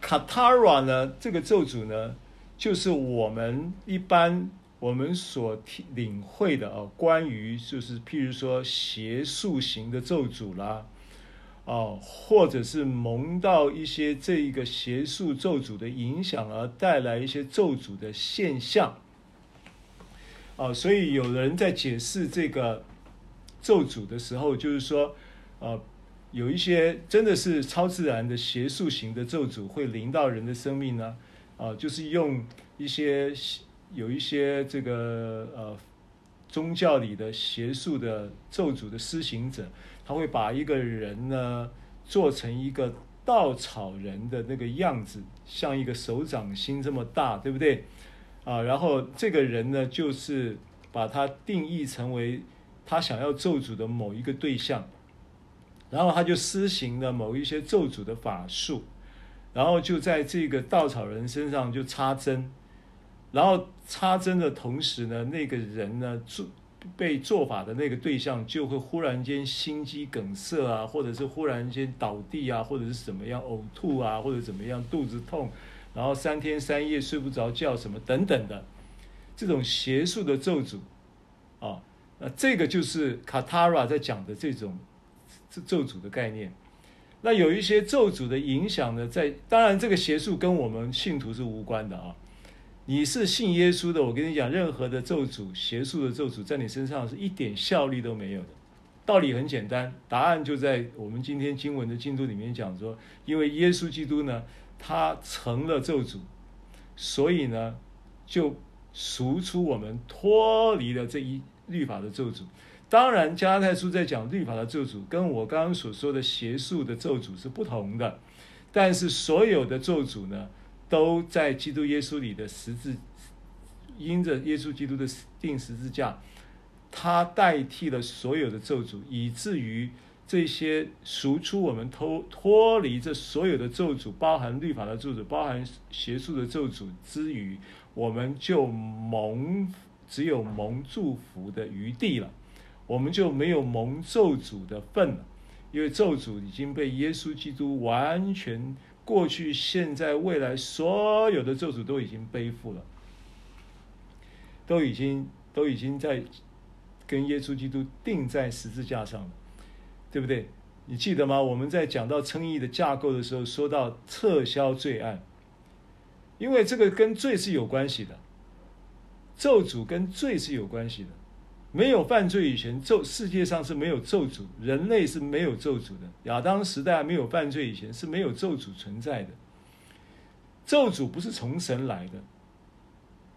卡塔拉呢，这个咒诅呢，就是我们一般。我们所领会的啊，关于就是譬如说邪术型的咒诅啦，啊，或者是蒙到一些这一个邪术咒诅的影响而带来一些咒诅的现象，啊，所以有人在解释这个咒诅的时候，就是说，呃，有一些真的是超自然的邪术型的咒诅会临到人的生命呢，啊，就是用一些。有一些这个呃宗教里的邪术的咒诅的施行者，他会把一个人呢做成一个稻草人的那个样子，像一个手掌心这么大，对不对？啊，然后这个人呢，就是把他定义成为他想要咒诅的某一个对象，然后他就施行了某一些咒诅的法术，然后就在这个稻草人身上就插针。然后插针的同时呢，那个人呢做被做法的那个对象就会忽然间心肌梗塞啊，或者是忽然间倒地啊，或者是怎么样呕吐啊，或者怎么样肚子痛，然后三天三夜睡不着觉什么等等的，这种邪术的咒诅啊，那这个就是卡塔拉在讲的这种咒诅的概念。那有一些咒诅的影响呢，在当然这个邪术跟我们信徒是无关的啊。你是信耶稣的，我跟你讲，任何的咒诅、邪术的咒诅，在你身上是一点效力都没有的。道理很简单，答案就在我们今天经文的进度里面讲说，因为耶稣基督呢，他成了咒诅，所以呢，就赎出我们脱离了这一律法的咒诅。当然，加太书在讲律法的咒诅，跟我刚刚所说的邪术的咒诅是不同的，但是所有的咒诅呢，都在基督耶稣里的十字，因着耶稣基督的钉十字架，他代替了所有的咒诅，以至于这些赎出我们脱脱离这所有的咒诅，包含律法的咒诅，包含邪术的咒诅之余，我们就蒙只有蒙祝福的余地了，我们就没有蒙咒诅的份了，因为咒诅已经被耶稣基督完全。过去、现在、未来，所有的咒诅都已经背负了，都已经都已经在跟耶稣基督钉在十字架上了，对不对？你记得吗？我们在讲到称义的架构的时候，说到撤销罪案，因为这个跟罪是有关系的，咒诅跟罪是有关系的。没有犯罪以前，咒世界上是没有咒诅，人类是没有咒诅的。亚当时代没有犯罪以前是没有咒诅存在的。咒诅不是从神来的，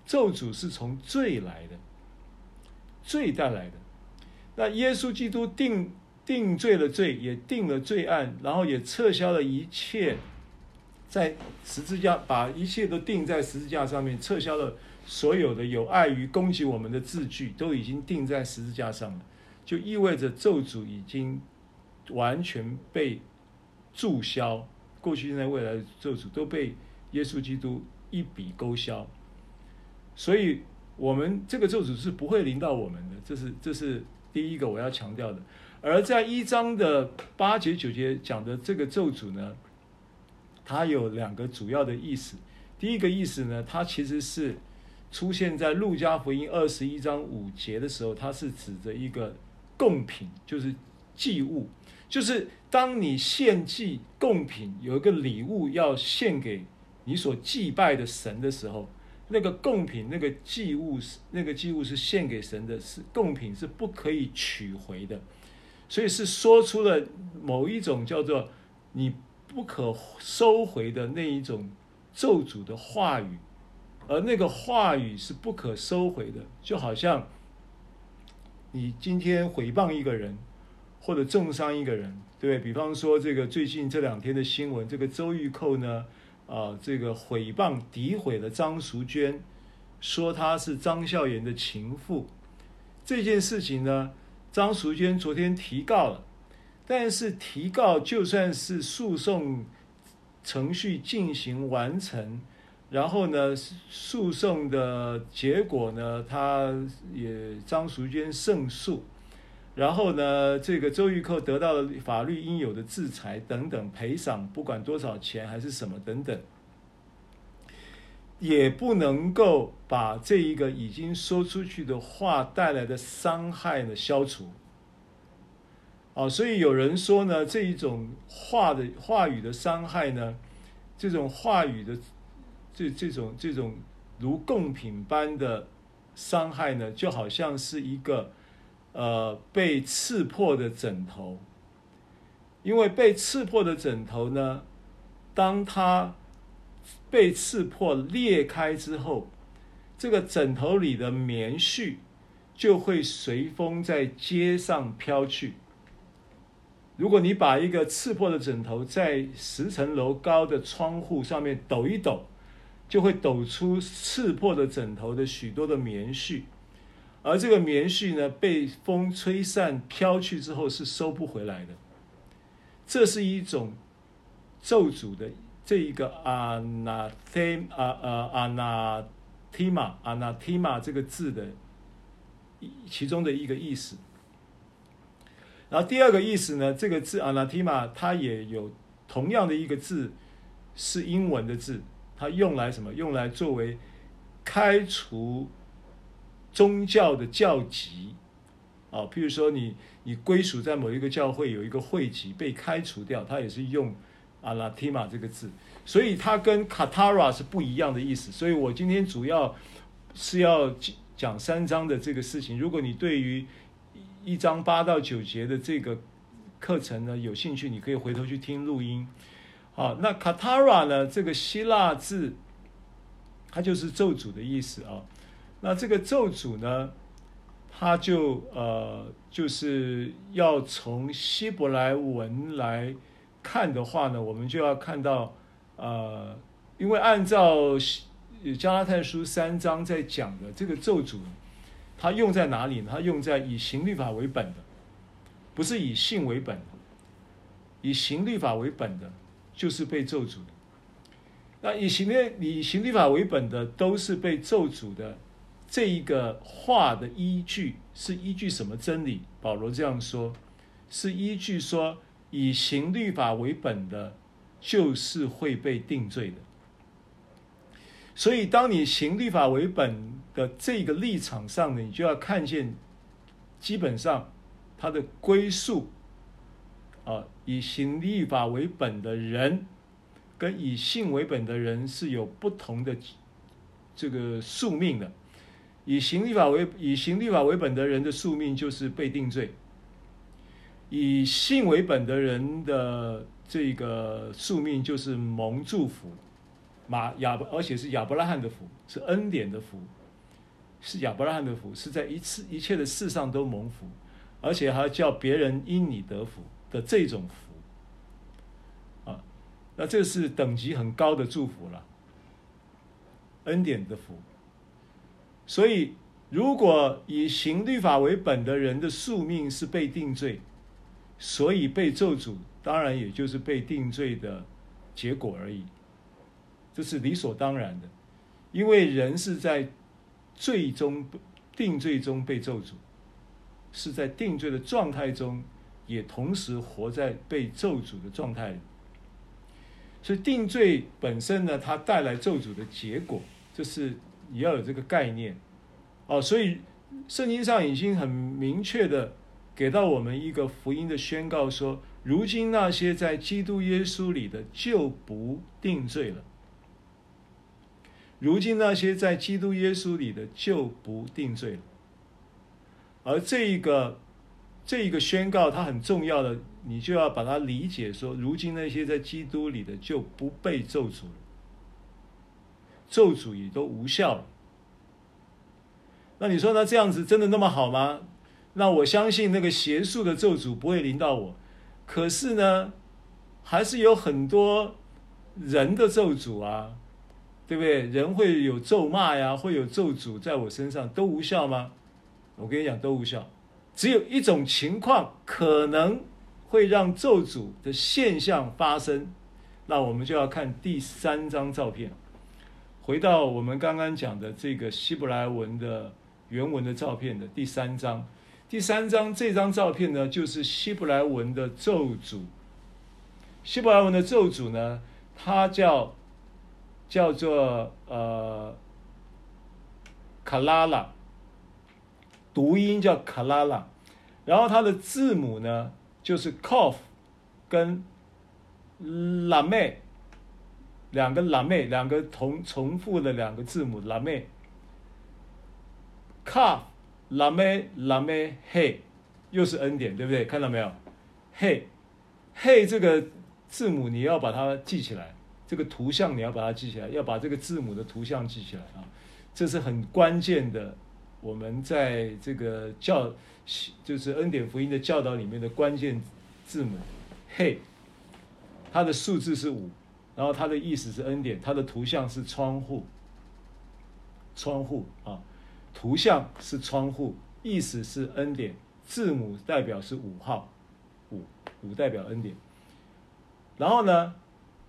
咒诅是从罪来的，罪带来的。那耶稣基督定定罪了罪，也定了罪案，然后也撤销了一切，在十字架把一切都定在十字架上面，撤销了。所有的有碍于攻击我们的字句都已经定在十字架上了，就意味着咒诅已经完全被注销，过去、现在、未来的咒诅都被耶稣基督一笔勾销。所以，我们这个咒诅是不会临到我们的，这是这是第一个我要强调的。而在一章的八节九节讲的这个咒诅呢，它有两个主要的意思。第一个意思呢，它其实是。出现在路加福音二十一章五节的时候，它是指着一个贡品，就是祭物，就是当你献祭贡品，有一个礼物要献给你所祭拜的神的时候，那个贡品、那个祭物是那个祭物是献给神的，是贡品是不可以取回的，所以是说出了某一种叫做你不可收回的那一种咒诅的话语。而那个话语是不可收回的，就好像你今天诽谤一个人，或者中伤一个人，对？比方说这个最近这两天的新闻，这个周玉蔻呢，啊，这个诽谤诋毁了张淑娟，说她是张孝颜的情妇。这件事情呢，张淑娟昨天提告了，但是提告就算是诉讼程序进行完成。然后呢，诉讼的结果呢，他也张淑娟胜诉，然后呢，这个周玉蔻得到了法律应有的制裁等等赔偿，不管多少钱还是什么等等，也不能够把这一个已经说出去的话带来的伤害呢消除。啊，所以有人说呢，这一种话的话语的伤害呢，这种话语的。这这种这种如贡品般的伤害呢，就好像是一个呃被刺破的枕头，因为被刺破的枕头呢，当它被刺破裂开之后，这个枕头里的棉絮就会随风在街上飘去。如果你把一个刺破的枕头在十层楼高的窗户上面抖一抖，就会抖出刺破的枕头的许多的棉絮，而这个棉絮呢，被风吹散飘去之后是收不回来的。这是一种咒诅的这一个 anathema 啊啊 anathema anathema 这个字的其中的一个意思。然后第二个意思呢，这个字 anathema 它也有同样的一个字，是英文的字，它用来什么？用来作为开除宗教的教籍啊，譬如说你你归属在某一个教会，有一个会籍被开除掉，它也是用 anathema 这个字，所以它跟 katara 是不一样的意思。所以我今天主要是要讲三章的这个事情。如果你对于一章八到九节的这个课程呢，有兴趣你可以回头去听录音。好，那 katara 呢，这个希腊字，它就是咒诅的意思啊。那这个咒诅呢，它就呃，就是要从希伯来文来看的话呢，我们就要看到呃，因为按照加拉太书三章在讲的这个咒诅。它用在哪里呢？它用在以行律法为本的，不是以信为本的。以行律法为本的，就是被咒诅的。那以行律以行律法为本的，都是被咒诅的。这一个话的依据是依据什么真理？保罗这样说，是依据说以行律法为本的，就是会被定罪的。所以，当你行律法为本的这个立场上呢，你就要看见，基本上他的归宿啊，以行律法为本的人，跟以性为本的人是有不同的这个宿命的。以行律法为以行律法为本的人的宿命就是被定罪，以信为本的人的这个宿命就是蒙祝福。马亚，而且是亚伯拉罕的福，是恩典的福，是亚伯拉罕的福，是在一次一切的事上都蒙福，而且还叫别人因你得福的这种福，啊，那这是等级很高的祝福了，恩典的福。所以，如果以行律法为本的人的宿命是被定罪，所以被咒诅，当然也就是被定罪的结果而已。这是理所当然的，因为人是在最终定罪中被咒诅，是在定罪的状态中，也同时活在被咒诅的状态里。所以定罪本身呢，它带来咒诅的结果，就是你要有这个概念哦。所以圣经上已经很明确的给到我们一个福音的宣告说，如今那些在基督耶稣里的就不定罪了。如今那些在基督耶稣里的就不定罪了，而这一个这一个宣告它很重要的，你就要把它理解说，如今那些在基督里的就不被咒诅了，咒诅也都无效了。那你说那这样子真的那么好吗？那我相信那个邪术的咒诅不会临到我，可是呢，还是有很多人的咒诅啊。对不对？人会有咒骂呀，会有咒诅在我身上，都无效吗？我跟你讲，都无效。只有一种情况可能会让咒诅的现象发生，那我们就要看第三张照片。回到我们刚刚讲的这个希伯来文的原文的照片的第三张，第三张这张照片呢，就是希伯来文的咒诅。希伯来文的咒诅呢，它叫。叫做呃，卡拉拉，读音叫卡拉拉，然后它的字母呢就是 Kof 跟拉妹两个拉妹两个同重复的两个字母拉妹，Kof 拉咩拉咩嘿，又是恩典，对不对？看到没有？嘿，嘿，这个字母你要把它记起来。这个图像你要把它记起来，要把这个字母的图像记起来啊，这是很关键的我们在这个教，就是恩典福音的教导里面的关键字母，嘿，它的数字是五，然后它的意思是恩典，它的图像是窗户，窗户啊，图像是窗户，意思是恩典，字母代表是五号，五五代表恩典，然后呢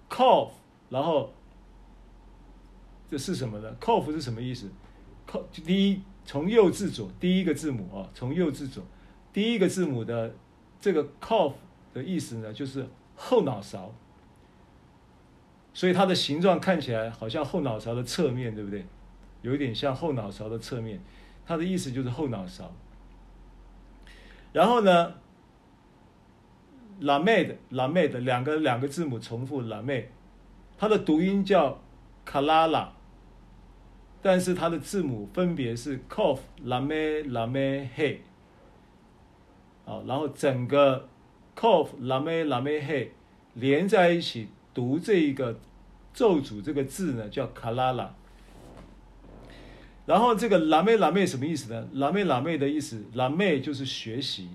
，Kov，然后这是什么呢？Kov 是什么意思？C？第一，从右至左，第一个字母啊，从右至左，第一个字母的这个 “cough” 的意思呢，就是后脑勺，所以它的形状看起来好像后脑勺的侧面，对不对？有一点像后脑勺的侧面，它的意思就是后脑勺。然后呢，Lamed，Lamed 两个两个字母重复，Lamed，它的读音叫 Kalala。但是它的字母分别是 Kof、Lame、Lame、he，好，然后整个 Kof、Lame、Lame、He 连在一起读这一个咒诅这个字呢，叫 Kalala。然后这个 Lame、Lame 什么意思呢？Lame、Lame 的意思懒妹就是学习，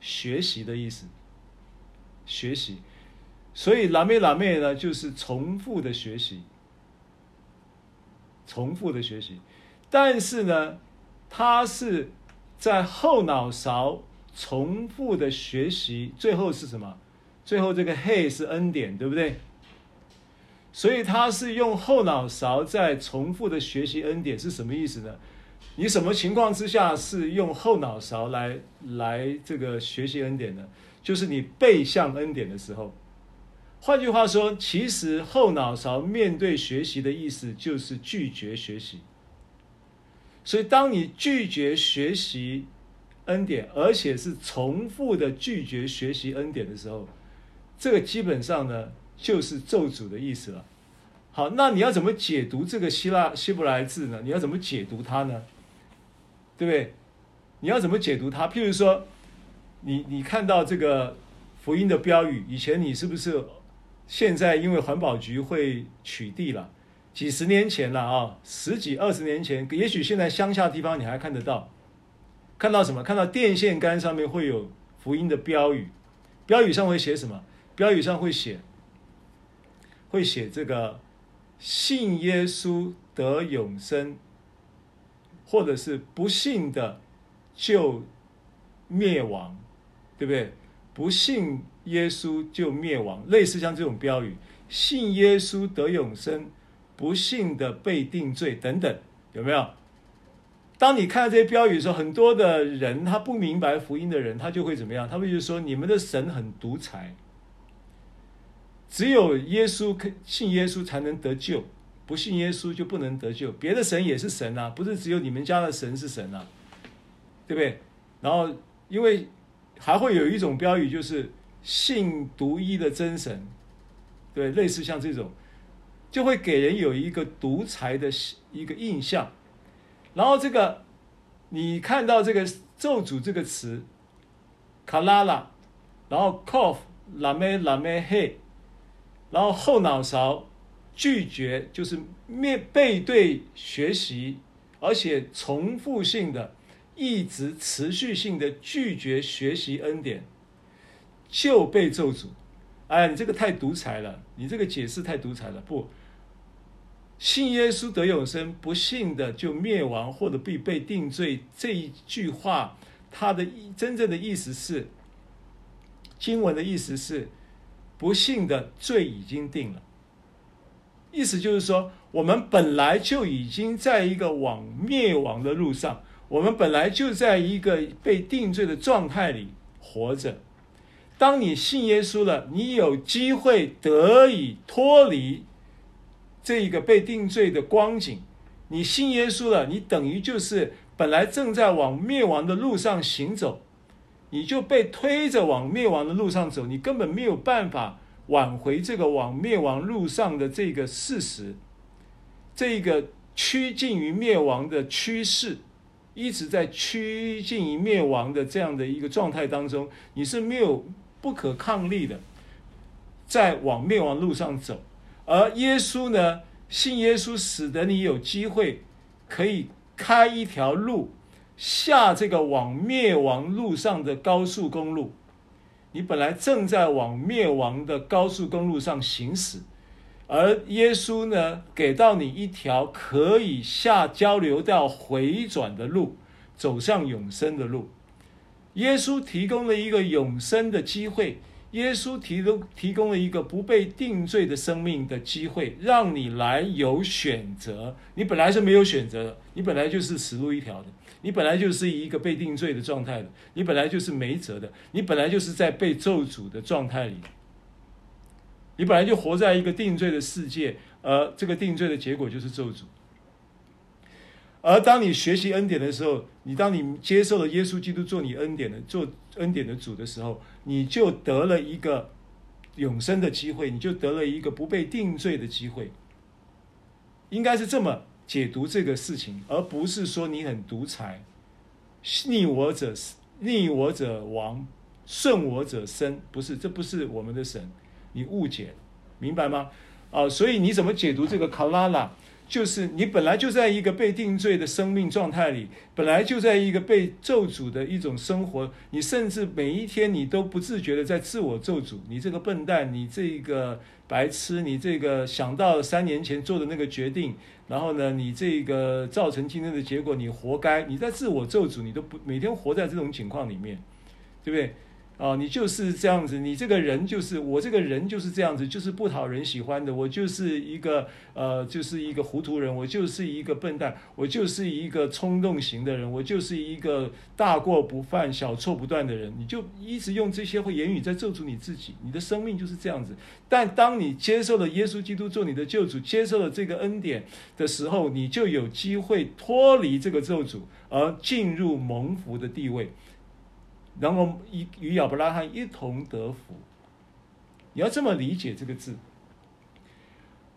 学习的意思，学习。所以 Lame、Lame 呢，就是重复的学习。重复的学习，但是呢，它是在后脑勺重复的学习，最后是什么？最后这个 he 是恩典，对不对？所以他是用后脑勺在重复的学习恩典，是什么意思呢？你什么情况之下是用后脑勺来来这个学习恩典呢？就是你背向恩典的时候。换句话说，其实后脑勺面对学习的意思就是拒绝学习。所以，当你拒绝学习恩典，而且是重复的拒绝学习恩典的时候，这个基本上呢就是咒诅的意思了。好，那你要怎么解读这个希腊希伯来字呢？你要怎么解读它呢？对不对？你要怎么解读它？譬如说，你你看到这个福音的标语，以前你是不是？现在因为环保局会取缔了，几十年前了啊，十几二十年前，也许现在乡下地方你还看得到，看到什么？看到电线杆上面会有福音的标语，标语上会写什么？标语上会写，会写这个信耶稣得永生，或者是不信的就灭亡，对不对？不信。耶稣就灭亡，类似像这种标语，信耶稣得永生，不信的被定罪等等，有没有？当你看到这些标语的时候，很多的人他不明白福音的人，他就会怎么样？他会就说你们的神很独裁，只有耶稣信耶稣才能得救，不信耶稣就不能得救。别的神也是神啊，不是只有你们家的神是神啊，对不对？然后因为还会有一种标语就是。信独一的真神，对，类似像这种，就会给人有一个独裁的一个印象。然后这个，你看到这个咒诅这个词，卡拉拉，然后 cough，拉梅拉梅嘿，然后后脑勺拒绝，就是面背对学习，而且重复性的，一直持续性的拒绝学习恩典。就被咒诅，哎，你这个太独裁了，你这个解释太独裁了。不，信耶稣得永生，不信的就灭亡或者必被定罪。这一句话，它的真正的意思是，经文的意思是，不信的罪已经定了。意思就是说，我们本来就已经在一个往灭亡的路上，我们本来就在一个被定罪的状态里活着。当你信耶稣了，你有机会得以脱离这一个被定罪的光景。你信耶稣了，你等于就是本来正在往灭亡的路上行走，你就被推着往灭亡的路上走，你根本没有办法挽回这个往灭亡路上的这个事实，这个趋近于灭亡的趋势，一直在趋近于灭亡的这样的一个状态当中，你是没有。不可抗力的，在往灭亡路上走，而耶稣呢？信耶稣使得你有机会可以开一条路下这个往灭亡路上的高速公路。你本来正在往灭亡的高速公路上行驶，而耶稣呢，给到你一条可以下交流道回转的路，走向永生的路。耶稣提供了一个永生的机会，耶稣提供提供了一个不被定罪的生命的机会，让你来有选择。你本来是没有选择的，你本来就是死路一条的。你本来就是一个被定罪的状态的，你本来就是没辙的，你本来就是在被咒诅的状态里，你本来就活在一个定罪的世界，而这个定罪的结果就是咒诅。而当你学习恩典的时候，你当你接受了耶稣基督做你恩典的做恩典的主的时候，你就得了一个永生的机会，你就得了一个不被定罪的机会，应该是这么。解读这个事情，而不是说你很独裁，逆我者逆我者亡，顺我者生，不是，这不是我们的神，你误解，明白吗？啊，所以你怎么解读这个卡拉拉？就是你本来就在一个被定罪的生命状态里，本来就在一个被咒诅的一种生活，你甚至每一天你都不自觉的在自我咒诅，你这个笨蛋，你这个白痴，你这个想到三年前做的那个决定，然后呢，你这个造成今天的结果，你活该，你在自我咒诅，你都不每天活在这种情况里面，对不对？啊，你就是这样子，你这个人就是我这个人就是这样子，就是不讨人喜欢的，我就是一个呃，就是一个糊涂人，我就是一个笨蛋，我就是一个冲动型的人，我就是一个大过不犯、小错不断的人。你就一直用这些话言语在咒诅你自己，你的生命就是这样子。但当你接受了耶稣基督做你的救主，接受了这个恩典的时候，你就有机会脱离这个咒诅，而进入蒙福的地位。然后与与亚伯拉罕一同得福，你要这么理解这个字。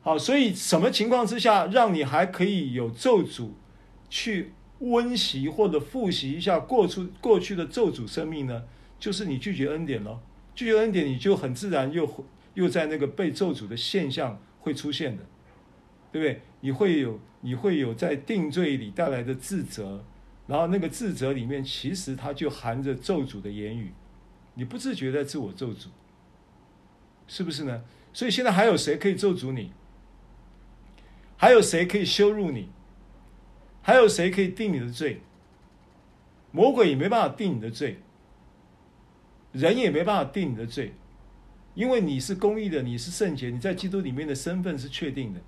好，所以什么情况之下让你还可以有咒诅去温习或者复习一下过去过去的咒诅生命呢？就是你拒绝恩典了，拒绝恩典，你就很自然又又在那个被咒诅的现象会出现的，对不对？你会有你会有在定罪里带来的自责。然后那个自责里面，其实它就含着咒诅的言语，你不自觉的自我咒诅，是不是呢？所以现在还有谁可以咒诅你？还有谁可以羞辱你？还有谁可以定你的罪？魔鬼也没办法定你的罪，人也没办法定你的罪，因为你是公义的，你是圣洁，你在基督里面的身份是确定的。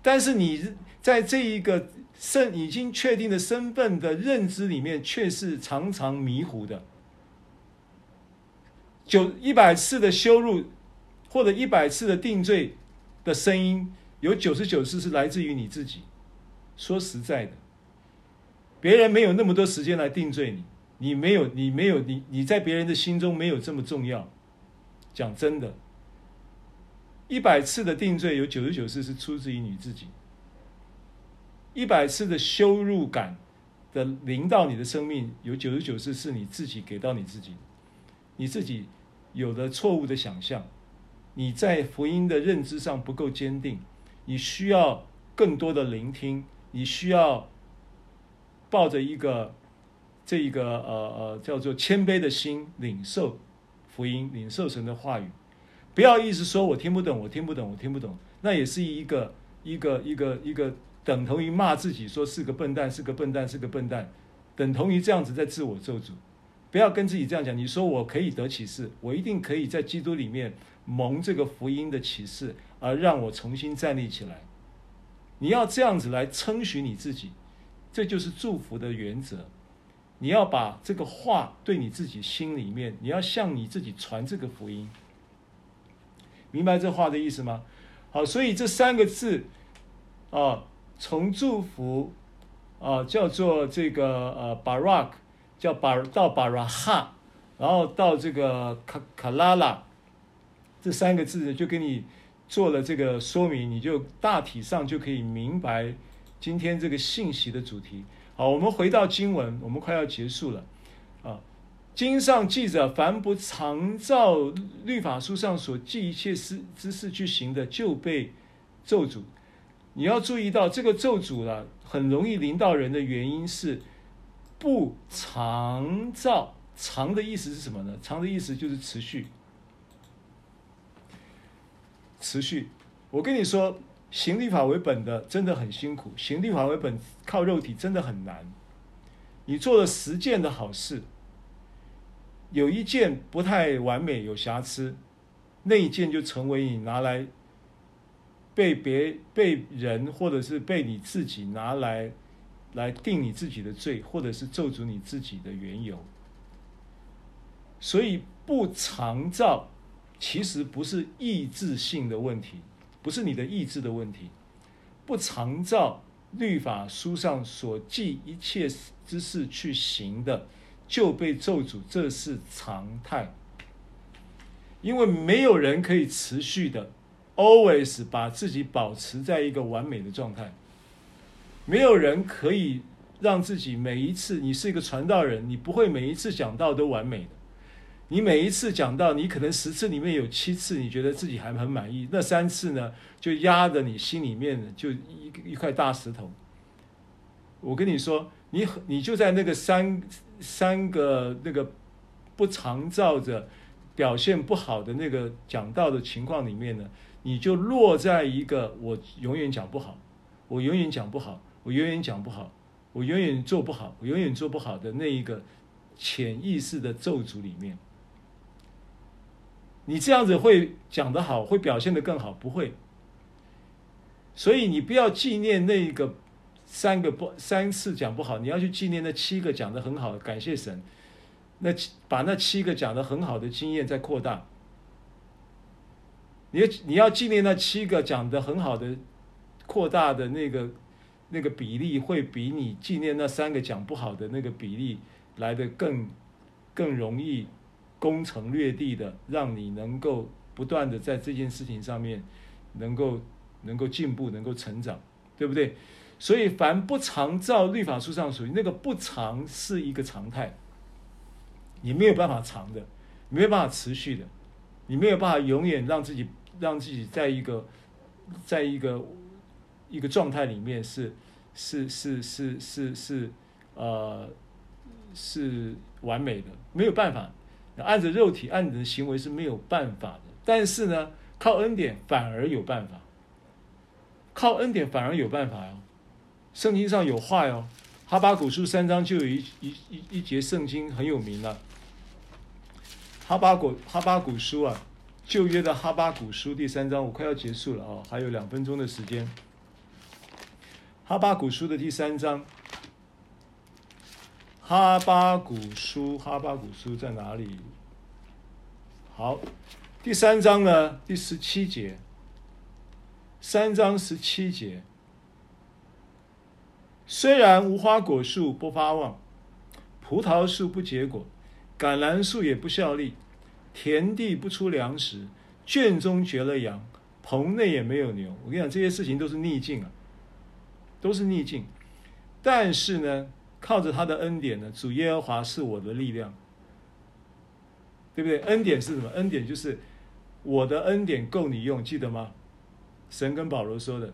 但是你在这一个身已经确定的身份的认知里面，却是常常迷糊的。九一百次的羞辱，或者一百次的定罪的声音，有九十九次是来自于你自己。说实在的，别人没有那么多时间来定罪你，你没有，你没有，你你在别人的心中没有这么重要。讲真的。一百次的定罪，有九十九次是出自于你自己；一百次的羞辱感的临到你的生命，有九十九次是你自己给到你自己。你自己有了错误的想象，你在福音的认知上不够坚定，你需要更多的聆听，你需要抱着一个这一个呃呃叫做谦卑的心，领受福音，领受神的话语。不要一直说我听不懂，我听不懂，我听不懂，那也是一个一个一个一个等同于骂自己说是个笨蛋，是个笨蛋，是个笨蛋，等同于这样子在自我咒诅。不要跟自己这样讲，你说我可以得启示，我一定可以在基督里面蒙这个福音的启示，而让我重新站立起来。你要这样子来称许你自己，这就是祝福的原则。你要把这个话对你自己心里面，你要向你自己传这个福音。明白这话的意思吗？好，所以这三个字啊，从祝福啊叫做这个呃巴拉克，叫巴到巴拉哈，然后到这个卡卡拉拉，这三个字就给你做了这个说明，你就大体上就可以明白今天这个信息的主题。好，我们回到经文，我们快要结束了啊。经上记着，凡不常照律法书上所记一切事之事去行的，就被咒诅。你要注意到这个咒诅了，很容易临到人的原因是不常造。常的意思是什么呢？常的意思就是持续。持续，我跟你说，行律法为本的真的很辛苦，行律法为本靠肉体真的很难。你做了十件的好事，有一件不太完美，有瑕疵，那一件就成为你拿来被别被人或者是被你自己拿来来定你自己的罪，或者是咒诅你自己的缘由。所以不常造，其实不是意志性的问题，不是你的意志的问题。不常照律法书上所记一切之事去行的，就被咒诅，这是常态。因为没有人可以持续的 always 把自己保持在一个完美的状态，没有人可以让自己每一次，你是一个传道人，你不会每一次讲道都完美的。你每一次讲到，你可能十次里面有七次你觉得自己还很满意，那三次呢，就压着你心里面就一一块大石头。我跟你说，你你就在那个三三个那个不常照着表现不好的那个讲道的情况里面呢，你就落在一个我永远讲不好，我永远讲不好，我永远讲不好，我永远做不好，我永远做不好的那一个潜意识的咒诅里面。你这样子会讲得好，会表现得更好，不会。所以你不要纪念那个三个不三次讲不好，你要去纪念那七个讲得很好的，感谢神。那把那七个讲得很好的经验再扩大。你你要纪念那七个讲的很好的扩大的那个那个比例，会比你纪念那三个讲不好的那个比例来的更更容易。攻城略地的，让你能够不断的在这件事情上面能够能够进步，能够成长，对不对？所以凡不常照律法书上属于那个不常是一个常态，你没有办法长的，没有办法持续的，你没有办法永远让自己让自己在一个在一个一个状态里面是是是是是是呃是完美的，没有办法。按着肉体，按你的行为是没有办法的。但是呢，靠恩典反而有办法。靠恩典反而有办法哟。圣经上有话哟，哈巴谷书三章就有一一一一节圣经很有名了。哈巴古哈巴古书啊，旧约的哈巴古书第三章，我快要结束了哦，还有两分钟的时间。哈巴古书的第三章。哈巴古书，哈巴古书在哪里？好，第三章呢，第十七节，三章十七节。虽然无花果树不发旺，葡萄树不结果，橄榄树也不效力，田地不出粮食，圈中绝了羊，棚内也没有牛。我跟你讲，这些事情都是逆境啊，都是逆境。但是呢，靠着他的恩典呢，主耶和华是我的力量，对不对？恩典是什么？恩典就是我的恩典够你用，记得吗？神跟保罗说的，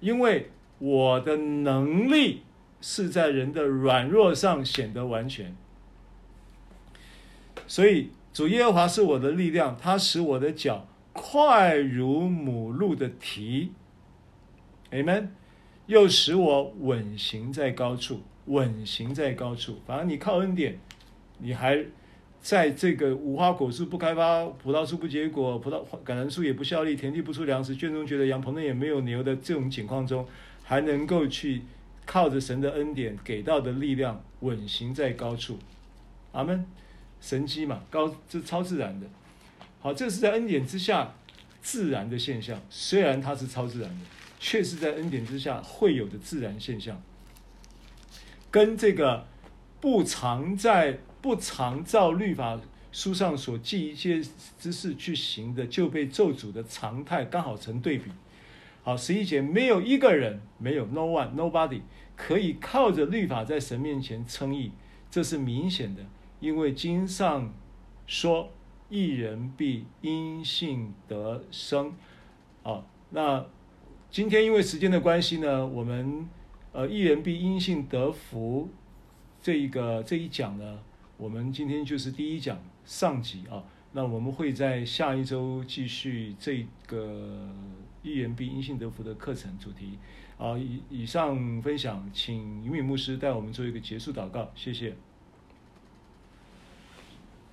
因为我的能力是在人的软弱上显得完全，所以主耶和华是我的力量，他使我的脚快如母鹿的蹄，Amen。又使我稳行在高处，稳行在高处。反正你靠恩典，你还在这个无花果树不开发、葡萄树不结果、葡萄橄榄树也不效力、田地不出粮食、圈中绝了羊棚内也没有牛的这种情况中，还能够去靠着神的恩典给到的力量，稳行在高处。阿门。神迹嘛，高这超自然的。好，这是在恩典之下自然的现象，虽然它是超自然的。却是在恩典之下会有的自然现象，跟这个不常在不常照律法书上所记一切之事去行的，就被咒诅的常态刚好成对比。好，十一节，没有一个人，没有 no one nobody 可以靠着律法在神面前称义，这是明显的，因为经上说，一人必因信得生。啊，那。今天因为时间的关系呢，我们呃一人必因信得福这一个这一讲呢，我们今天就是第一讲上集啊。那我们会在下一周继续这个一人必因信得福的课程主题。啊，以以上分享，请云敏牧师带我们做一个结束祷告，谢谢。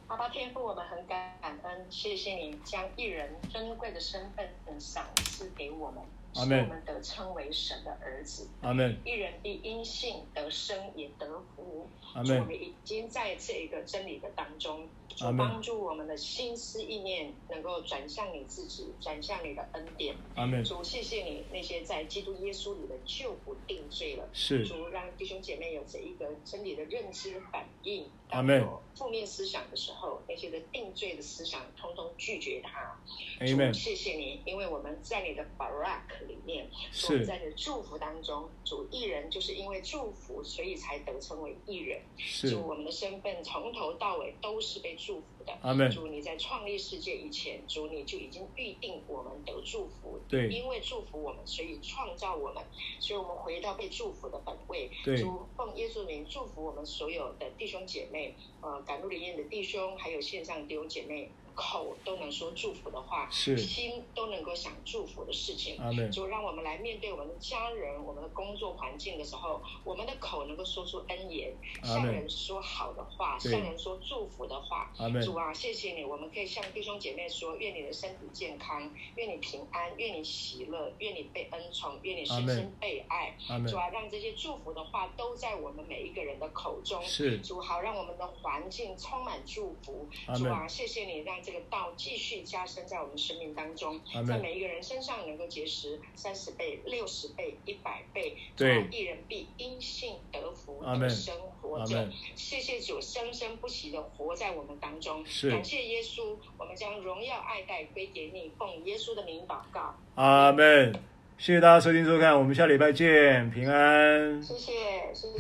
阿爸天父，我们很感恩，谢谢你将一人珍贵的身份赏赐给我们，使我们得称为神的儿子。阿门。一人必因信得生，也得福。阿门。我们已经在这一个真理的当中。主帮助我们的心思意念能够转向你自己，转向你的恩典。阿门。主，谢谢你那些在基督耶稣里的救赎定罪了。是。主让弟兄姐妹有这一个真理的认知反应。阿门。负面思想的时候，那些的定罪的思想，通通拒绝它。阿门。谢谢你，因为我们在你的 Barak 里面，是在你的祝福当中。主，艺人就是因为祝福，所以才得称为艺人。是。主，我们的身份从头到尾都是被祝福的。阿门。主，你在创立世界以前，主你就已经预定我们得祝福。对。因为祝福我们，所以创造我们，所以我们回到被祝福的本位。对。主，奉耶稣名祝福我们所有的弟兄姐妹，呃，赶路灵验的弟兄，还有线上弟兄姐妹。口都能说祝福的话，是心都能够想祝福的事情。就让我们来面对我们的家人、我们的工作环境的时候，我们的口能够说出恩言，向人说好的话，向人说祝福的话。主啊，谢谢你，我们可以向弟兄姐妹说：愿你的身体健康，愿你平安，愿你喜乐，愿你被恩宠，愿你深深被爱。主啊，让这些祝福的话都在我们每一个人的口中。是。主好，让我们的环境充满祝福。主啊，谢谢你，让这个道继续。加深在我们生命当中，在每一个人身上能够结识三十倍、六十倍、一百倍。对，一人必因信得福，得生活着。谢谢主，生生不息的活在我们当中。是，感谢耶稣，我们将荣耀爱戴归给你，奉耶稣的名祷告。阿门。谢谢大家收听收看，我们下礼拜见，平安。谢谢，谢谢。